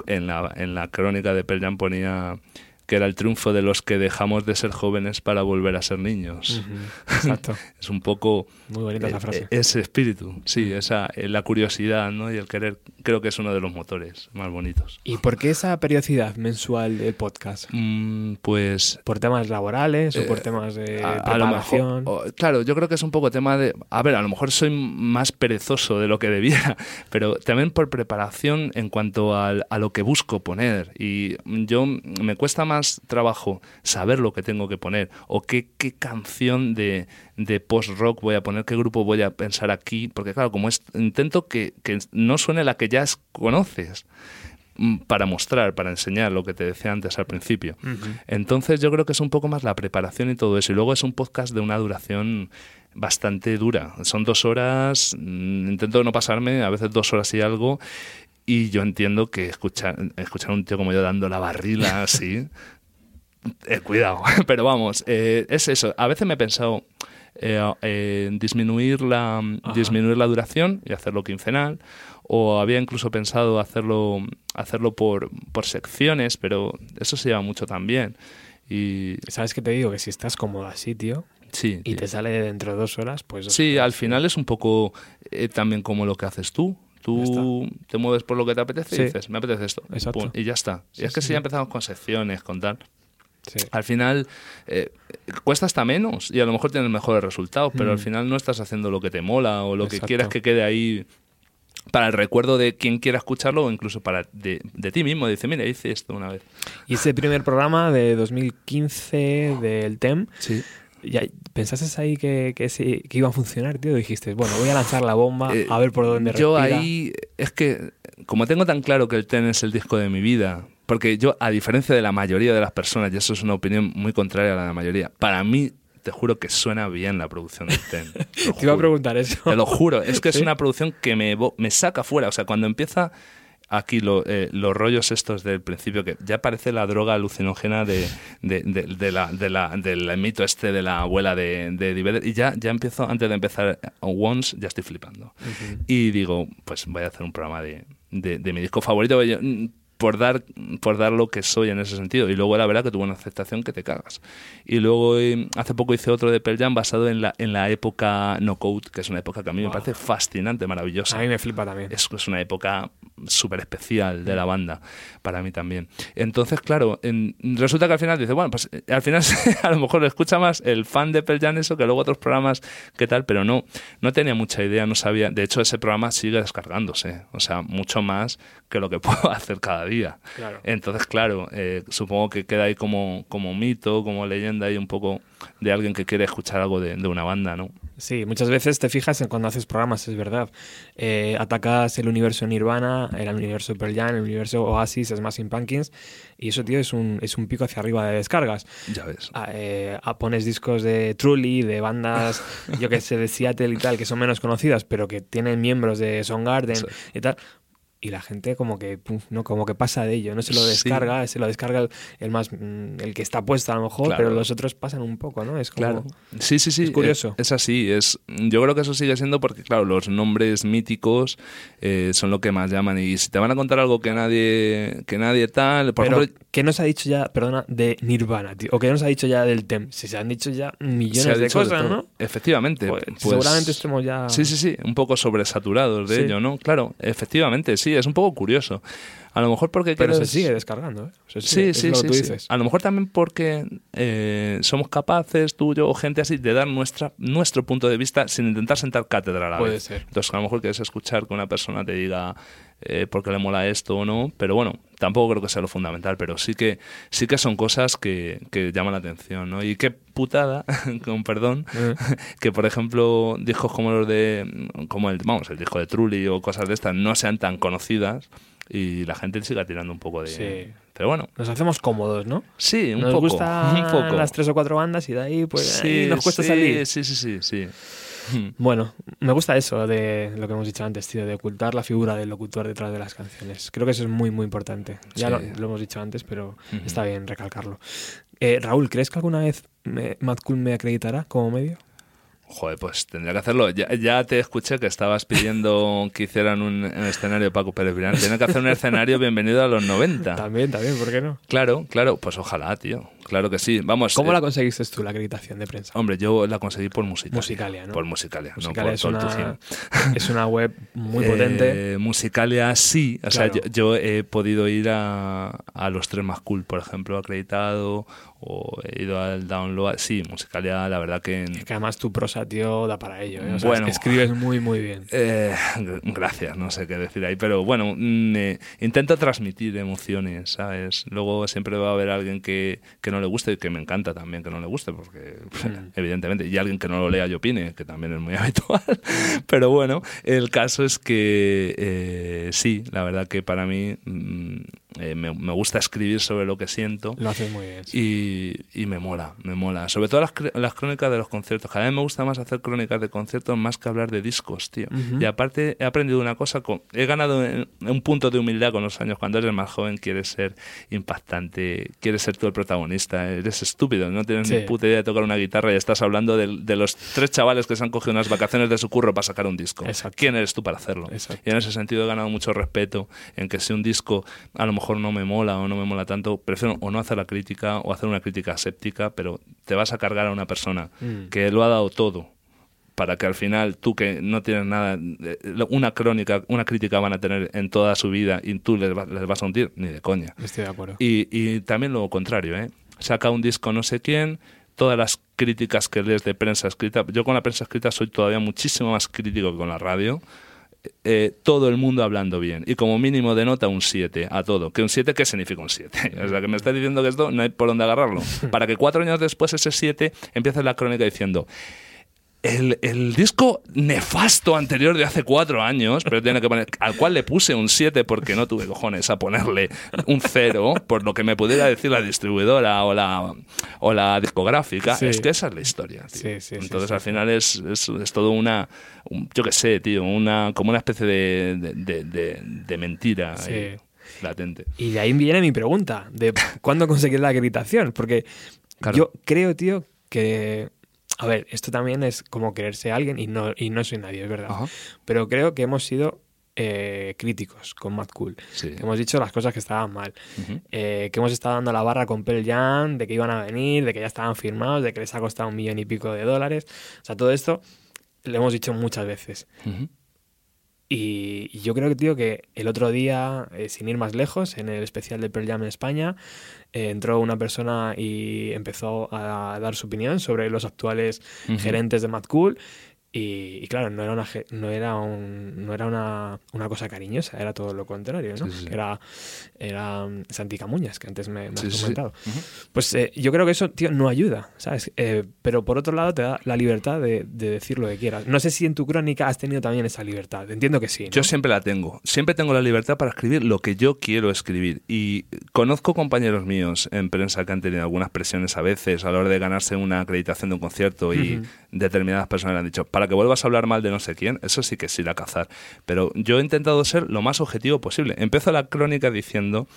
en la, en la crónica de Pearl Jam ponía que era el triunfo de los que dejamos de ser jóvenes para volver a ser niños. Ujú, Exacto. Es un poco Muy bonita esa eh, frase. eh, ese espíritu, sí, esa, eh, la curiosidad ¿no? y el querer, creo que es uno de los motores más bonitos. ¿Y por qué esa periodicidad mensual del podcast? Mm, pues ¿Por temas laborales o por Eh, temas de a, a lo mejor, preparación? o- claro, yo creo que es un poco tema de, a ver, a lo mejor soy más perezoso de lo que debiera, pero también por preparación en cuanto al- a lo que busco poner y yo me cuesta más trabajo saber lo que tengo que poner o qué, qué canción de, de post-rock voy a poner, qué grupo voy a pensar aquí, porque claro, como es, intento que, que no suene la que ya es- conoces mm, para mostrar, para enseñar lo que te decía antes al principio. Ujú. Entonces yo creo que es un poco más la preparación y todo eso. Y luego es un podcast de una duración bastante dura. Son dos horas, mm, intento no pasarme, a veces dos horas y algo. Y yo entiendo que escuchar, escuchar a un tío como yo dando la barrila así, eh, cuidado. Pero vamos, eh, es eso. A veces me he pensado eh, eh, disminuir, la, Ajá. disminuir la duración y hacerlo quincenal. O había incluso pensado hacerlo, hacerlo por, por secciones, pero eso se lleva mucho también. Y ¿Sabes qué te digo? Que si estás cómodo así, tío, sí, y te sale dentro de dos horas, pues... sí, al final es un poco eh, también como lo que haces tú. Tú te mueves por lo que te apetece Sí. y dices, me apetece esto. Exacto. Pum, y ya está. Sí, y es que si ya empezamos con secciones, con tal, Sí. al final eh, cuesta hasta menos y a lo mejor tienes mejores resultados, pero Mm. al final no estás haciendo lo que te mola o lo que quieras que quede ahí para el recuerdo de quien quiera escucharlo o incluso para de, de ti mismo. Dice, mira, hice esto una vez. Y ese primer programa de 2015 del TEM, Sí. Ya, ¿pensaste ahí que, que, ese- que iba a funcionar, tío? Dijiste, bueno, voy a lanzar la bomba, Eh, a ver por dónde Yo respira. ahí, es que, como tengo tan claro que el TEN es el disco de mi vida, porque yo, a diferencia de la mayoría de las personas, y eso es una opinión muy contraria a la de la mayoría, para mí, te juro que suena bien la producción del TEN. Te iba a preguntar eso. Te lo juro, es que es una producción que me, me saca fuera. O sea, cuando empieza aquí lo- eh, los rollos estos del principio, que ya parece la droga alucinógena de, de, de- de la, de la- del mito este de la abuela de, de y ya, ya empiezo, antes de empezar Once, ya estoy flipando. Y digo, pues voy a hacer un programa de, de, de mi disco favorito. Mm, por dar, por dar lo que soy en ese sentido. Y luego la verdad que tuvo una aceptación que te cagas. Y luego eh, hace poco hice otro de Pearl Jam basado en la, en la época No Code, que es una época que a mí me Wow. parece fascinante, maravillosa. A mí me flipa también. Es, es una época súper especial de la banda, para mí también. Entonces, claro, en- resulta que al final dice, bueno, pues eh, al final a lo mejor lo escucha más el fan de Pearl Jam eso que luego otros programas que tal, pero no, no tenía mucha idea, no sabía. De hecho, ese programa sigue descargándose, o sea, mucho más que lo que puedo hacer cada día. Claro. Entonces, claro, eh, supongo que queda ahí como, como mito, como leyenda y un poco de alguien que quiere escuchar algo de, de una banda, ¿no? Sí, muchas veces te fijas en cuando haces programas, es verdad. Eh, atacas el universo Nirvana, el universo Pearl Jam, el universo Oasis, Smashing Pumpkins, y eso, tío, es un, es un pico hacia arriba de descargas. Ya ves. Ah, eh, ah, pones discos de Truly, de bandas, yo que sé, de Seattle y tal, que son menos conocidas, pero que tienen miembros de Soundgarden Sí. y tal. Y la gente como que no como que pasa de ello, no se lo Sí. descarga, se lo descarga el, el más mm, el que está puesto a lo mejor, Claro. pero los otros pasan un poco, ¿no? Es como Claro. Sí, sí, sí. Es curioso. Es, es así. Es, yo creo que eso sigue siendo porque, claro, los nombres míticos eh, son lo que más llaman. Y si te van a contar algo que nadie, que nadie tal, por pero ejemplo, ¿qué nos ha dicho ya, perdona, de Nirvana, tío? ¿O qué nos ha dicho ya del TEM? Si se han dicho ya millones de cosas. ¿no? Efectivamente. Pues, pues- seguramente estemos ya... Sí, sí, sí, un poco sobresaturados de Sí. ello, ¿no? Claro, efectivamente, sí, es un poco curioso. A lo mejor porque Pero se quieres- sigue descargando, ¿eh? Se Sí, sigue, sí, lo sí, que tú sí. dices. A lo mejor también porque eh, somos capaces, tú, yo o gente así, de dar nuestra, nuestro punto de vista sin intentar sentar cátedra a la Puede vez. ser. Entonces, a lo mejor quieres escuchar que una persona te diga eh, por qué le mola esto o no, pero bueno, tampoco creo que sea lo fundamental, pero sí que, sí que son cosas que, que llaman la atención, ¿no? Y qué putada, con perdón, Eh. que por ejemplo discos como los de como el vamos el disco de Trulli o cosas de estas no sean tan conocidas y la gente siga tirando un poco de Sí. pero bueno Nos hacemos cómodos, ¿no? sí un nos poco gustan un poco las tres o cuatro bandas y de ahí pues sí, ahí nos cuesta sí, salir. sí sí sí sí Bueno, me gusta eso de lo que hemos dicho antes, tío, de ocultar la figura del locutor detrás de las canciones. Creo que eso es muy, muy importante. Ya Sí. lo, lo hemos dicho antes, pero Ujú. está bien recalcarlo. Eh, Raúl, ¿crees que alguna vez me, Mad Cool me acreditará como medio? Joder, pues tendría que hacerlo. Ya, ya te escuché que estabas pidiendo que hicieran un, un escenario de Paco Pérez Virán. Tiene que hacer un escenario bienvenido a los 90. También, también, ¿por qué no? Claro, claro. Pues ojalá, tío. Claro que sí. Vamos. ¿Cómo eh, la conseguiste tú, la acreditación de prensa? Hombre, yo la conseguí por Musicalia. Musicalia, ¿no? Por Musicalia, Musicalia no por es, una, es una web muy potente. Eh, Musicalia sí, o sea, Claro. yo, yo he podido ir a, a los tres más cool, por ejemplo, acreditado, o he ido al download. Sí, Musicalia, la verdad que. Es que además tu prosa, tío, da para ello. ¿eh? O sea, Bueno. escribes muy, muy bien. Eh, gracias, no sé qué decir ahí, pero bueno, mm, eh, intento transmitir emociones, ¿sabes? Luego siempre va a haber alguien que, que no le guste y que me encanta también que no le guste, porque Mm. evidentemente, y alguien que no lo lea y opine, que también es muy habitual, pero bueno, el caso es que eh, sí, la verdad que para mí mm, eh, me, me gusta escribir sobre lo que siento. Lo haces muy bien. sí. Y, y me mola, me mola. Sobre todo las, las crónicas de los conciertos. Cada vez me gusta más hacer crónicas de conciertos más que hablar de discos, tío. Ujú. Y aparte he aprendido una cosa, con- he ganado en- un punto de humildad con los años. Cuando eres más joven quieres ser impactante, quieres ser tú el protagonista, eres estúpido, no tienes Sí. ni puta idea de tocar una guitarra y estás hablando de, de los tres chavales que se han cogido unas vacaciones de su curro para sacar un disco. Exacto. ¿Quién eres tú para hacerlo? Exacto. Y en ese sentido he ganado mucho respeto en que si un disco a lo mejor no me mola o no me mola tanto, prefiero o no hacer la crítica o hacer una crítica séptica, pero te vas a cargar a una persona Mm. que lo ha dado todo para que al final tú que no tienes nada, eh, una crónica, una crítica van a tener en toda su vida y tú les, va- les vas a hundir, ni de coña. Estoy de acuerdo. Y, y también lo contrario, ¿eh? Saca un disco no sé quién, todas las críticas que lees de prensa escrita, yo con la prensa escrita soy todavía muchísimo más crítico que con la radio, eh, todo el mundo hablando bien. Y como mínimo de nota un 7 a todo. ¿Que un 7 qué significa un 7? O sea, que me estás diciendo que esto no hay por dónde agarrarlo. Para que cuatro años después ese 7 empiece la crónica diciendo... El, el disco nefasto anterior de hace cuatro años, pero tiene que poner, al cual le puse un 7 porque no tuve cojones a ponerle un 0, por lo que me pudiera decir la distribuidora o la, o la discográfica. Sí. Es que esa es la historia. tío. Sí, sí, Entonces al final es, es, es todo una, un- yo qué sé, tío, una, como una especie de, de, de- mentira latente. Y de ahí viene mi pregunta, de cuándo conseguir la acreditación, porque Claro. yo creo, tío, que... A ver, esto también es como quererse a alguien y no, y no soy nadie, es verdad. Ajá. Pero creo que hemos sido eh, críticos con Mad Cool. Sí. Que hemos dicho las cosas que estaban mal. Eh, que hemos estado dando la barra con Pearl Jam, de que iban a venir, de que ya estaban firmados, de que les ha costado un millón y pico de dólares. O sea, todo esto lo hemos dicho muchas veces. Ujú. Y, y yo creo que, tío, que el otro día, eh, sin ir más lejos, en el especial de Pearl Jam en España, eh, entró una persona y empezó a dar su opinión sobre los actuales gerentes de Mad Cool. Y, y claro, no era una no era un, no era una, una cosa cariñosa, era todo lo contrario, ¿no? Sí, sí, Era, era um, Santi Camuñas, que antes me, me Sí, has comentado. Pues eh, yo creo que eso, tío, no ayuda, ¿sabes? Eh, pero por otro lado te da la libertad de, de decir lo que quieras. No sé si en tu crónica has tenido también esa libertad. Entiendo que sí. ¿no? Yo siempre la tengo. Siempre tengo la libertad para escribir lo que yo quiero escribir. Y conozco compañeros míos en prensa que han tenido algunas presiones a veces a la hora de ganarse una acreditación de un concierto y determinadas personas le han dicho, ¿para para que vuelvas a hablar mal de no sé quién, eso sí que es ir a cazar. Pero yo he intentado ser lo más objetivo posible. Empiezo la crónica diciendo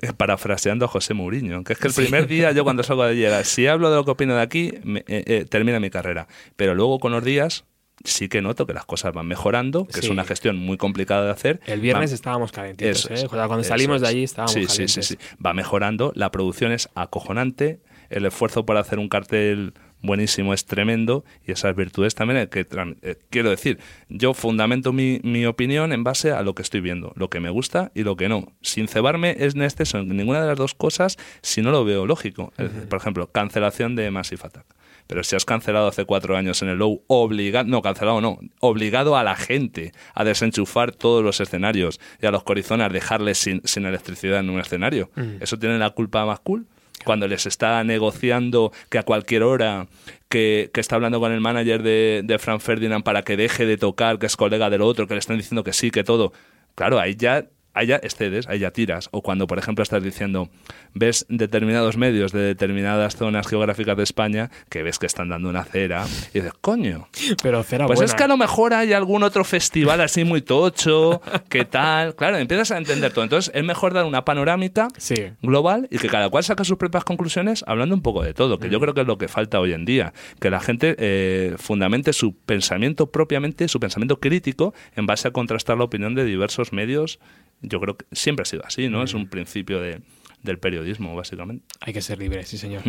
eh, parafraseando a José Mourinho, que es que el primer día yo cuando salgo de allí si hablo de lo que opino de aquí, me- eh, eh, termina mi carrera. Pero luego con los días sí que noto que las cosas van mejorando, que es Sí. una gestión muy complicada de hacer. El viernes Va- estábamos calentitos, ¿eh? es, Cuando salimos de es. allí estábamos sí, calientes. Sí, sí, sí. Va mejorando, la producción es acojonante, el esfuerzo para hacer un cartel buenísimo es tremendo y esas virtudes también hay que... eh, quiero decir, yo fundamento mi, mi opinión en base a lo que estoy viendo, lo que me gusta y lo que no, sin cebarme es en exceso en ninguna de las dos cosas si no lo veo lógico. Por ejemplo, cancelación de Massive Attack. Pero si has cancelado hace cuatro años en el Low, obligado, no, cancelado no, obligado a la gente a desenchufar todos los escenarios y a los corizonas dejarles sin, sin electricidad en un escenario. ¿Eso tiene la culpa más cool? Cuando les está negociando que a cualquier hora, que, está hablando con el manager de, de Frank Ferdinand para que deje de tocar, que es colega del otro, que le están diciendo que sí, que todo. Claro, ahí ya ahí ya excedes, tiras. O cuando, por ejemplo, estás diciendo, ves determinados medios de determinadas zonas geográficas de España que ves que están dando una cera y dices, coño. Pero cera Pues buena. es que a lo mejor hay algún otro festival así muy tocho, que tal. Claro, empiezas a entender todo. Entonces es mejor dar una panorámica Sí. global y que cada cual saque sus propias conclusiones hablando un poco de todo, que yo creo que es lo que falta hoy en día, que la gente eh, fundamente su pensamiento propiamente, su pensamiento crítico en base a contrastar la opinión de diversos medios. Yo creo que siempre ha sido así, ¿no? Es un principio de, del periodismo, básicamente. Hay que ser libre, sí, señor.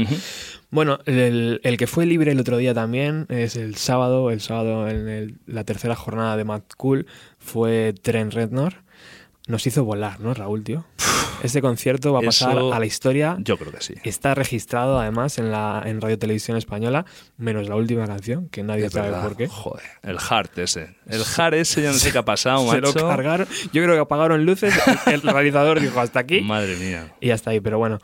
Bueno, el, el que fue libre el otro día también es el sábado. El sábado, en el- la tercera jornada de Mad Cool, fue Trent Reznor. Nos hizo volar, ¿no, Raúl, tío? Este concierto va a pasar Eso- a la historia. Yo creo que sí. Está registrado además en la en Radio Televisión Española, menos la última canción, que nadie Es sabe verdad. por qué. Joder, el heart ese. El heart ese, yo no sé qué ha pasado, Se lo macho. cargaron. Yo creo que apagaron luces. El, realizador dijo hasta aquí Madre mía. y hasta ahí. Pero bueno,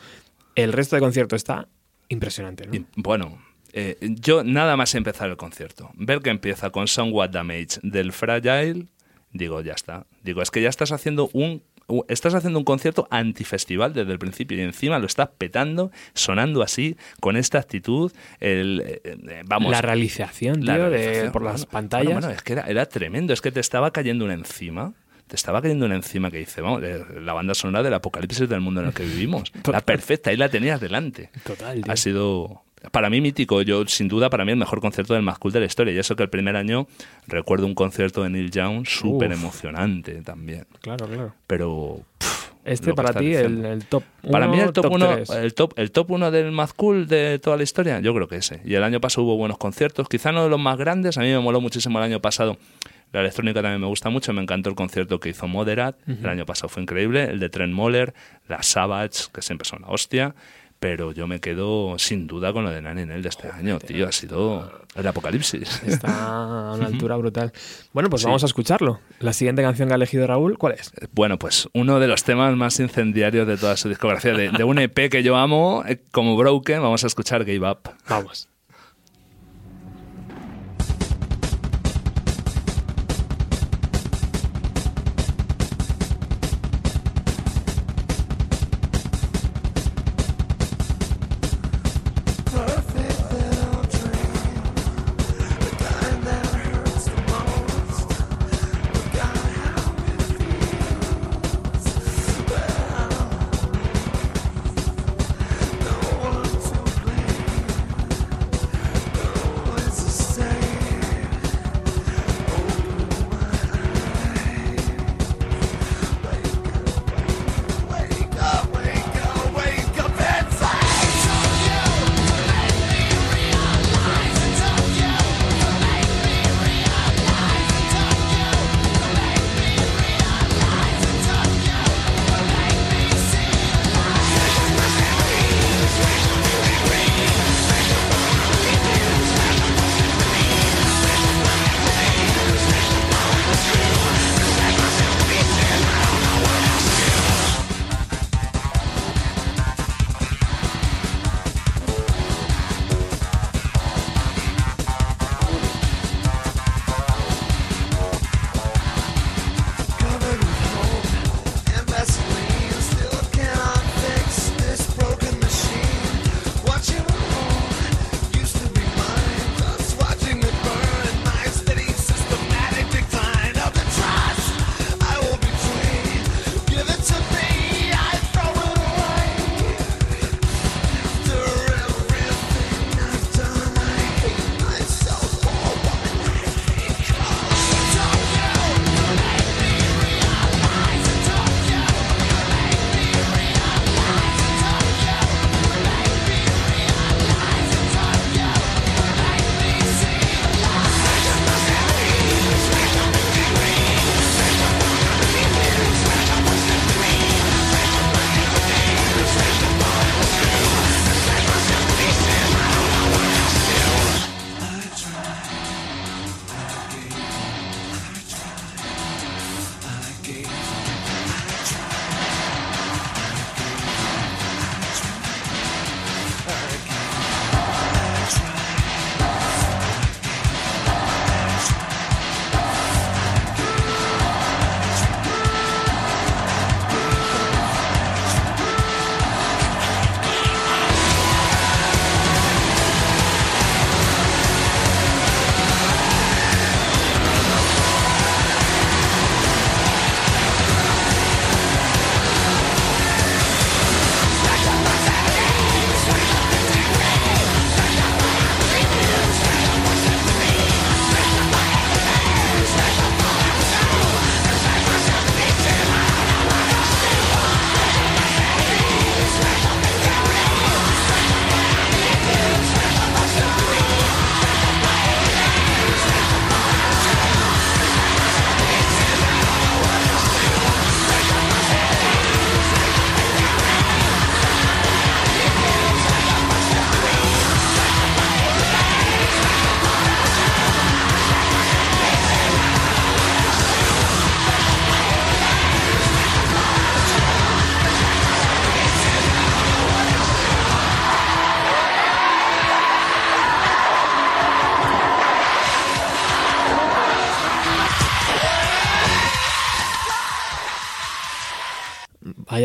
el resto de concierto está impresionante, ¿no? Y, bueno, eh, yo nada más empezar el concierto, ver que empieza con Somewhat Damage del Fragile, digo, ya está. Digo, es que ya estás haciendo un estás haciendo un concierto antifestival desde el principio y encima lo estás petando, sonando así, con esta actitud, el eh, eh, vamos, la realización, tío, la de- por las bueno, pantallas. Bueno, bueno, es que era, era tremendo, es que te estaba cayendo una encima. Te estaba cayendo una encima que dice, vamos, eh, la banda sonora del apocalipsis del mundo en el que vivimos. la perfecta, ahí la tenías delante. Total, tío. Ha sido, para mí, mítico. Yo, sin duda, para mí, el mejor concierto del más cool de la historia. Y eso que el primer año recuerdo un concierto de Neil Young súper emocionante también. Claro, claro. Pero. pff, Este para ti, el, el top Para mí el top, uno, tres. el top, el top uno del más cool de toda la historia, yo creo que ese. Y el año pasado hubo buenos conciertos, quizá no de los más grandes, a mí me moló muchísimo el año pasado. La electrónica también me gusta mucho, me encantó el concierto que hizo Moderat, el año pasado fue increíble, el de Trent Moller, la Savage, que siempre son la hostia, pero yo me quedo sin duda con lo de Nine Nail de este año, tío, ha sido el apocalipsis. Está a una altura brutal. Bueno, pues Sí. vamos a escucharlo. La siguiente canción que ha elegido Raúl, ¿cuál es? Bueno, pues uno de los temas más incendiarios de toda su discografía, de, de un EP que yo amo, eh, como Broken, vamos a escuchar Give Up. Vamos.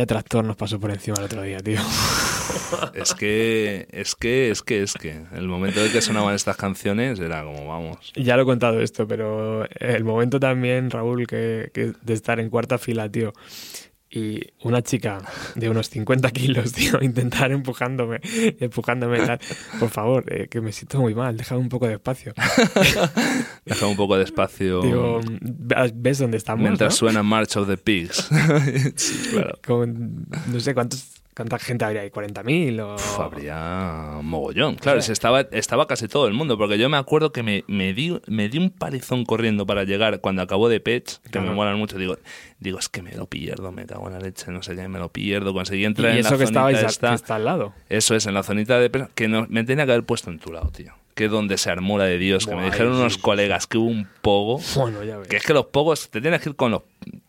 Vaya tractor nos pasó por encima el otro día, tío. Es que, es que, es que, es que. El momento de que sonaban estas canciones era como, vamos. Ya lo he contado esto, pero el momento también, Raúl, que, que de estar en cuarta fila, tío. Y una chica de unos 50 kilos, tío, intentar empujándome, empujándome, tal. Por favor, eh, que me siento muy mal, déjame un poco de espacio. Deja un poco de espacio. Digo, ¿ves dónde estamos? mientras no? suena March of the Pigs. Sí, claro. Con, no sé cuántos, cuánta gente habría ahí, 40.000 o... Uf, habría mogollón. Claro, estaba, estaba casi todo el mundo, porque yo me acuerdo que me, me, di, me di un palizón corriendo para llegar cuando acabó de Pech, que me molan mucho. Digo, digo, es que me lo pierdo, me cago en la leche, no sé qué, me lo pierdo. Conseguí entrar Y en la que zonita estabais esta. que está al lado. Eso es, en la zonita de prensa, que no, me tenía que haber puesto en tu lado, tío. Que donde se armó la de Dios, que me dijeron unos sí. colegas que hubo un pogo. Bueno, ya ves. Que es que los pogos, te tienes que ir con los.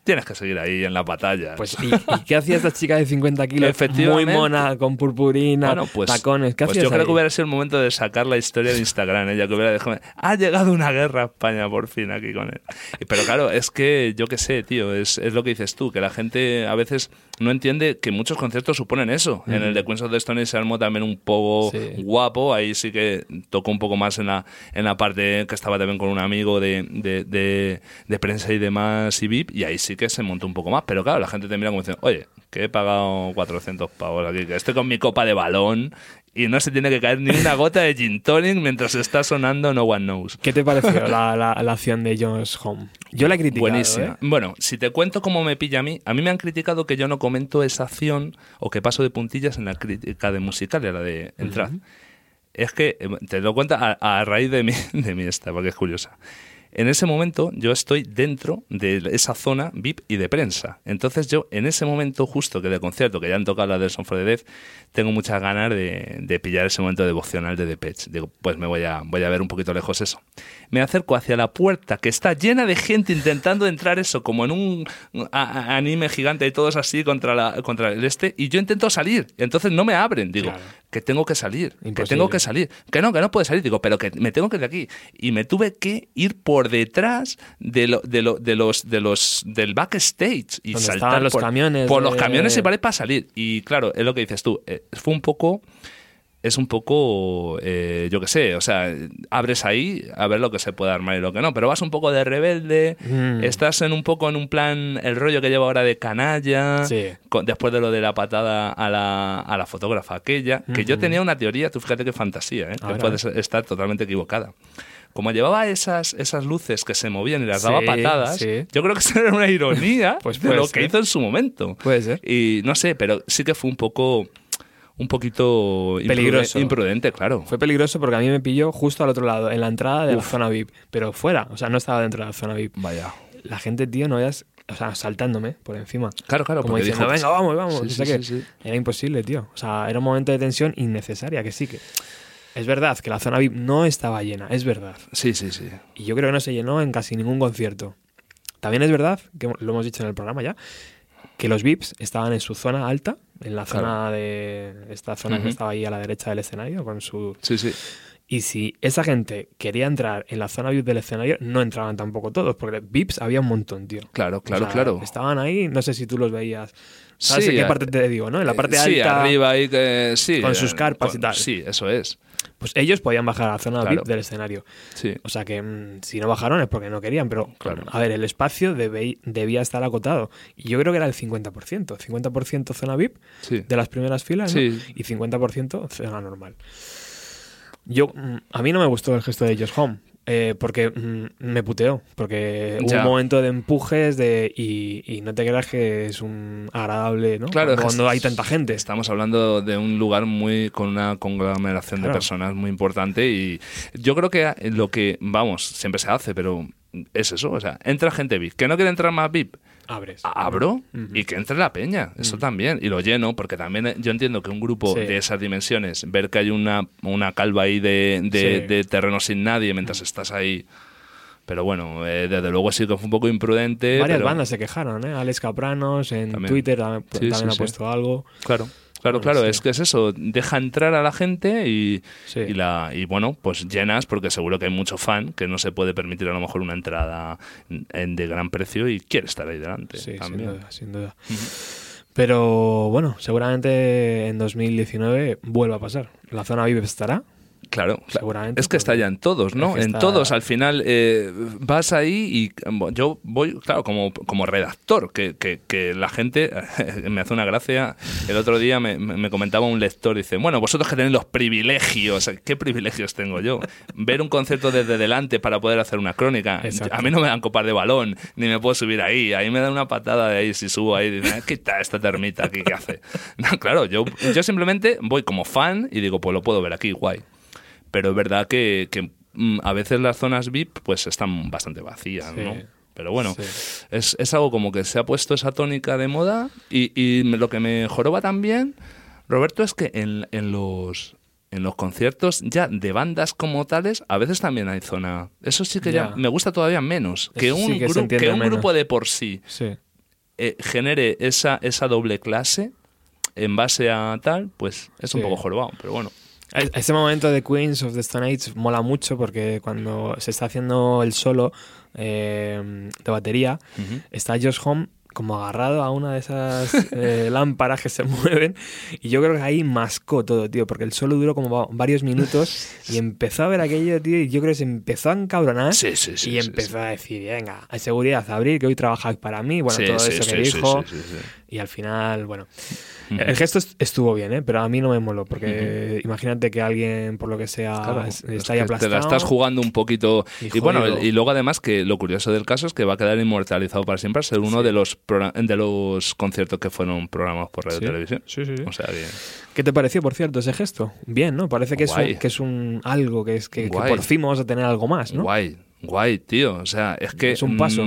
Tienes que seguir ahí en las batallas. Pues, ¿y, y qué hacía esta chica de 50 kilos? Muy mona, con purpurina, Bueno, pues, tacones. ¿Qué pues yo creo ahí? que hubiera sido el momento de sacar la historia de Instagram. Ella que hubiera dejado. Ha llegado una guerra a España por fin aquí con él. Pero claro, es que yo qué sé, tío. Es, es lo que dices tú, que la gente a veces no entiende que muchos conciertos suponen eso. En el de Queens of the Stone se armó también un poco Sí. guapo. Ahí sí que tocó un poco más en la, en la parte que estaba también con un amigo de, de, de- de prensa y demás y VIP. Y ahí sí que se montó un poco más. Pero claro, la gente te mira como diciendo, oye, que he pagado 400 pavos aquí, que estoy con mi copa de balón y no se tiene que caer ni una gota de gin tonic mientras está sonando No One Knows. ¿Qué te pareció la, la, la acción de Jones Home? Yo la he criticado. Buenísima. ¿eh? Bueno, si te cuento cómo me pilla a mí, a mí me han criticado que yo no comento esa acción o que paso de puntillas en la crítica de musical, la de entrar. Es que, eh, te lo cuento a, a raíz de mi, de mi esta, porque es curiosa. En ese momento yo estoy dentro de esa zona VIP y de prensa. Entonces yo en ese momento justo que del concierto, que ya han tocado la del Son for the Deaf, tengo muchas ganas de, de pillar ese momento devocional de Depeche. Digo, pues me voy a, voy a ver un poquito lejos eso. Me acerco hacia la puerta que está llena de gente intentando entrar eso, como en un anime gigante y todos así contra, la, contra el este, y yo intento salir. Entonces no me abren. Digo. Que tengo que salir, que tengo que salir. Que no, que no puede salir. Digo, pero que me tengo que ir de aquí. Y me tuve que ir por detrás de, lo, de, lo- de los, de los, del backstage y saltar los por, camiones por los camiones y para para salir. Y claro, es lo que dices tú. eh, fue un poco es un poco, eh, yo qué sé, o sea, abres ahí a ver lo que se puede armar y lo que no, pero vas un poco de rebelde, Mm. estás en un poco en un plan, el rollo que lleva ahora de canalla, Sí. con- después de lo de la patada a la, a la fotógrafa aquella, que yo Ujú. tenía una teoría, tú fíjate qué fantasía, ¿eh? Que ver, a puede ver. ser- estar totalmente equivocada. Como llevaba esas, esas luces que se movían y las Sí, daba patadas, sí. yo creo que eso era una ironía Pues de lo ser. que hizo en su momento. Puede ser. Y no sé, pero sí que fue un poco un poquito Peligroso. imprudente, claro. Fue peligroso porque a mí me pilló justo al otro lado, en la entrada de la zona VIP, pero fuera, o sea, no estaba dentro de la zona VIP. Vaya. La gente, tío, no veas, o sea, saltándome por encima. Claro, claro, Como diciendo, dijo- venga, vamos, vamos. Sí, sí, sí. Era imposible, tío. O sea, era un momento de tensión innecesaria, que sí que. Es verdad que la zona VIP no estaba llena, es verdad. Sí, sí, sí. Y yo creo que no se llenó en casi ningún concierto. También es verdad, que lo hemos dicho en el programa ya, que los VIPs estaban en su zona alta, en la Claro. zona de. Esta zona que estaba ahí a la derecha del escenario, con su. Sí, sí. Y si esa gente quería entrar en la zona VIP del escenario, no entraban tampoco todos, porque VIPs había un montón, tío. Claro, O claro, sea, claro. Estaban ahí, no sé si tú los veías. ¿Sabes Sí, en qué parte te digo, no? En la parte Eh, sí, alta. arriba ahí que sí. con eh, sus carpas con- y tal. Sí, eso es. Pues ellos podían bajar a la zona Claro. VIP del escenario. Sí. O sea que mm, si no bajaron es porque no querían, pero Claro. a ver, el espacio debe- debía estar acotado. Y yo creo que era el 50%. 50% zona VIP Sí. de las primeras filas ¿no? Y 50% zona normal. Yo, mm, a mí no me gustó el gesto de Just Home. eh, porque mm, me puteó, porque hubo un momento de empujes de, y, y no te creas que es un agradable, ¿no? Claro, cuando, es hay tanta gente. Estamos hablando de un lugar muy con una conglomeración de personas muy importante y yo creo que lo que, vamos, siempre se hace, pero es eso, o sea, entra gente VIP, que no quiere entrar más VIP, Abres. abro y que entre la peña, eso también, y lo lleno, porque también eh, yo entiendo que un grupo Sí. de esas dimensiones, ver que hay una, una calva ahí de, de, Sí. de terreno sin nadie mientras estás ahí... Pero bueno, eh, desde luego sí que fue un poco imprudente. Varias pero- bandas se quejaron, ¿eh? Alex Capranos en También. Twitter también, Sí, también sí, ha sí. puesto algo. Claro, claro, Bueno, claro. sí. Es que es eso. Deja entrar a la gente y, Sí. y la y bueno, pues llenas porque seguro que hay mucho fan que no se puede permitir a lo mejor una entrada en- de gran precio y quiere estar ahí delante. Sí, sin duda, sin duda. Pero bueno, seguramente en 2019 vuelva a pasar. La zona VIP estará. Claro. Seguramente, Es que está ya en todos, ¿no? es que En todos, al final, eh, vas ahí y yo voy, claro, como, como redactor, que, que- que la gente me hace una gracia. El otro día me, me comentaba un lector, dice, bueno, vosotros que tenéis los privilegios, ¿qué privilegios tengo yo? Ver un concierto desde delante para poder hacer una crónica. Exacto. A mí no me dan copas de balón, ni me puedo subir ahí. Ahí me dan una patada de ahí si subo ahí. Dicen, ¿qué está esta termita aquí? ¿Qué hace? No, claro, yo, yo simplemente voy como fan y digo, pues lo puedo ver aquí, guay pero es verdad que, que, mm, a veces las zonas VIP pues están bastante vacías, Sí. ¿no? Pero bueno, Sí. es, es algo como que se ha puesto esa tónica de moda y, y lo que me joroba también, Roberto, es que en, en los en los conciertos ya de bandas como tales a veces también hay zona. Eso sí que ya, Ya. me gusta todavía menos. Que Eso sí un, que gru- un menos. grupo de por sí Sí. eh, genere esa, esa doble clase en base a tal, pues es un poco jorobado, pero bueno. Ese momento de Queens of the Stone Age mola mucho porque cuando se está haciendo el solo eh, de batería, Ujú. está Josh Home como agarrado a una de esas eh, lámparas que se mueven y yo creo que ahí mascó todo, tío, porque el solo duró como va- varios minutos y empezó a ver aquello, tío, y yo creo que se empezó a encabronar Sí, sí, sí. y empezó a decir, venga, hay seguridad, abrir, que hoy trabajáis para mí, bueno, todo eso que dijo sí, sí, sí. Y al final, bueno, el gesto est- estuvo bien, ¿eh? pero a mí no me moló, porque imagínate que alguien, por lo que sea, Claro, es- es está ahí aplastado. Te la estás jugando un poquito. Y Y, bueno, y luego además que lo curioso del caso es que va a quedar inmortalizado para siempre, ser uno Sí. de los de los conciertos que fueron programados por Radio Sí, Televisión. sí, sí, sí. O sea que ¿Qué te pareció, por cierto, ese gesto? Bien, ¿no? Parece que es, un, que es un algo, que es que, que por fin vamos a tener algo más, ¿no? guay, guay, tío. O sea, es que Es un paso.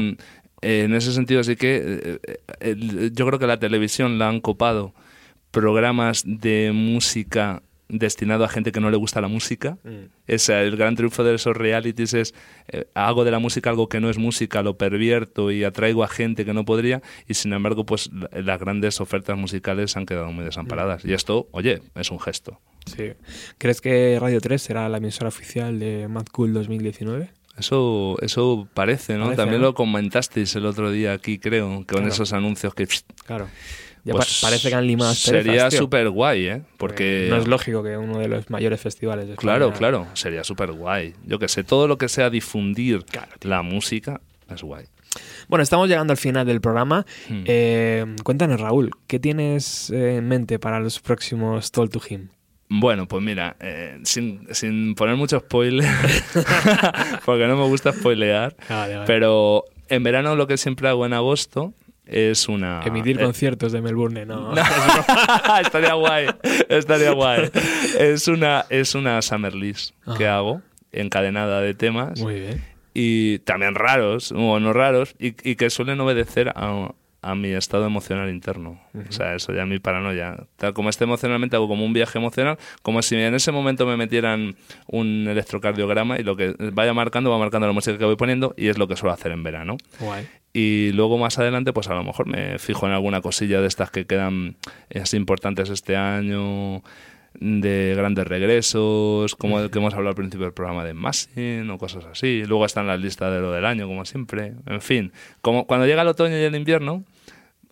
Mm, en ese sentido sí que eh, eh, yo creo que la televisión la han copado programas de música destinado a gente que no le gusta la música. Mm. Es el gran triunfo de esos realities es eh, hago de la música algo que no es música, lo pervierto y atraigo a gente que no podría y sin embargo pues la- las grandes ofertas musicales han quedado muy desamparadas y esto, oye, es un gesto. Sí. ¿Crees que Radio 3 será la emisora oficial de Mad Cool 2019? Eso, eso parece, ¿no? Parece, También ¿no? lo comentasteis el otro día aquí, creo, con Claro. esos anuncios que... Claro. Ya pues, pa- parece que han limado Sería súper guay, ¿eh? Porque... No es lógico que uno de los mayores festivales de España- Claro, claro, sería súper guay. Yo que sé, todo lo que sea difundir Claro, la música es guay. Bueno, estamos llegando al final del programa. Hmm. Eh, cuéntanos, Raúl, ¿qué tienes eh, en mente para los próximos Toll to Him? Bueno, pues mira, eh, sin, sin poner mucho spoiler, porque no me gusta spoilear, Vale, vale. pero en verano lo que siempre hago en agosto es una... Emitir eh, conciertos de Melbourne, no. No, estaría guay, estaría guay. Es una, es una Summer List que Ajá. hago, encadenada de temas, Muy bien. y también raros, o no raros, y, y que suelen obedecer a, a mi estado emocional interno. O sea, eso ya es mi paranoia. Tal como esté emocionalmente, hago como un viaje emocional, como si en ese momento me metieran un electrocardiograma y lo que vaya marcando, va marcando la música que voy poniendo, y es lo que suelo hacer en verano. Guay. Y luego más adelante, pues a lo mejor me fijo en alguna cosilla de estas que quedan eh, así importantes este año, de grandes regresos, como el que hemos hablado al principio del programa de Massing o cosas así. Luego están las listas de lo del año, como siempre. En fin, como cuando llega el otoño y el invierno,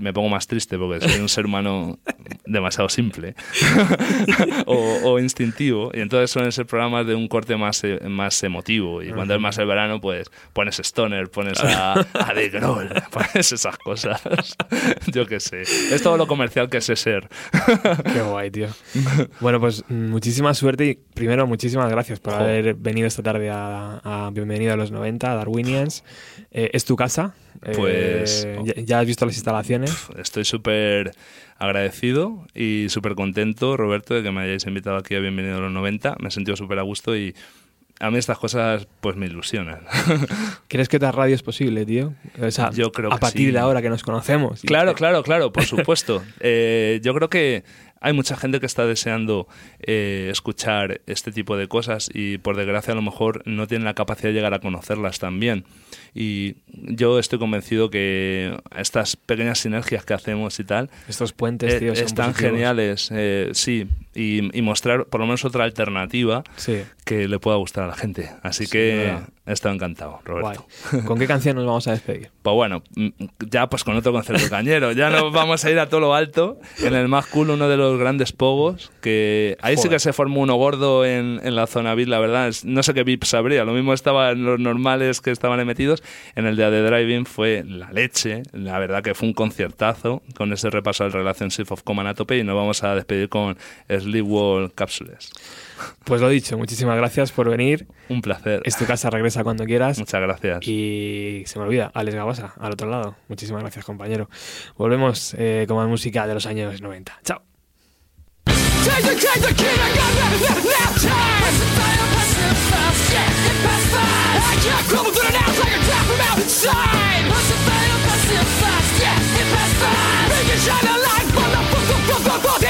me, pongo más triste porque soy un ser humano demasiado simple o, o instintivo y entonces suelen ser programas de un corte más, eh, más emotivo y cuando es más el verano pues pones Stoner, pones a, a The Grohl, pones esas cosas yo qué sé, es todo lo comercial que sé ser Qué guay, tío. Bueno, pues muchísima suerte y primero muchísimas gracias por haber venido esta tarde a, a Bienvenido a los 90, a Darwinians. Eh, es tu casa. Eh, Pues- ya, ya has visto las instalaciones. Estoy súper agradecido y súper contento Roberto de que me hayáis invitado aquí a Bienvenido a los 90, me he sentido súper a gusto y a mí estas cosas pues me ilusionan ¿Crees que otra radio es posible, tío? O sea, Yo creo a que partir sí. de ahora que nos conocemos. Claro, claro, claro, por supuesto. Eh, yo creo que hay mucha gente que está deseando eh, escuchar este tipo de cosas y por desgracia a lo mejor no tienen la capacidad de llegar a conocerlas también. Y yo estoy convencido que estas pequeñas sinergias que hacemos y tal Estos puentes, eh, tío, son están positivos. geniales, eh, sí, y, y mostrar por lo menos otra alternativa Sí. que le pueda gustar a la gente. Así Sin que he estado encantado, Roberto. Guay. ¿Con qué canción nos vamos a despedir? Pues bueno, mm, ya pues con otro concierto cañero. Ya nos vamos a ir a todo lo alto. En el más cool, uno de los grandes pogos. Que ahí sí Joder. que se formó uno gordo en, en la zona VIP, la verdad. No sé qué VIP sabría. Lo mismo estaba en los normales que estaban ahí metidos. En el de The Driving fue la leche. La verdad que fue un conciertazo. Con ese repaso al Relationship of Common a tope. Y nos vamos a despedir con Sleep Wall Capsules. Pues lo dicho, muchísimas gracias por venir. Un placer. Es tu casa, regresa cuando quieras. Muchas gracias. Y se me olvida, Alex Gabasa, al otro lado. Muchísimas gracias, compañero. Volvemos eh, con más música de los años 90. Chao. Shine a light fuck, fuck, fuck, fuck,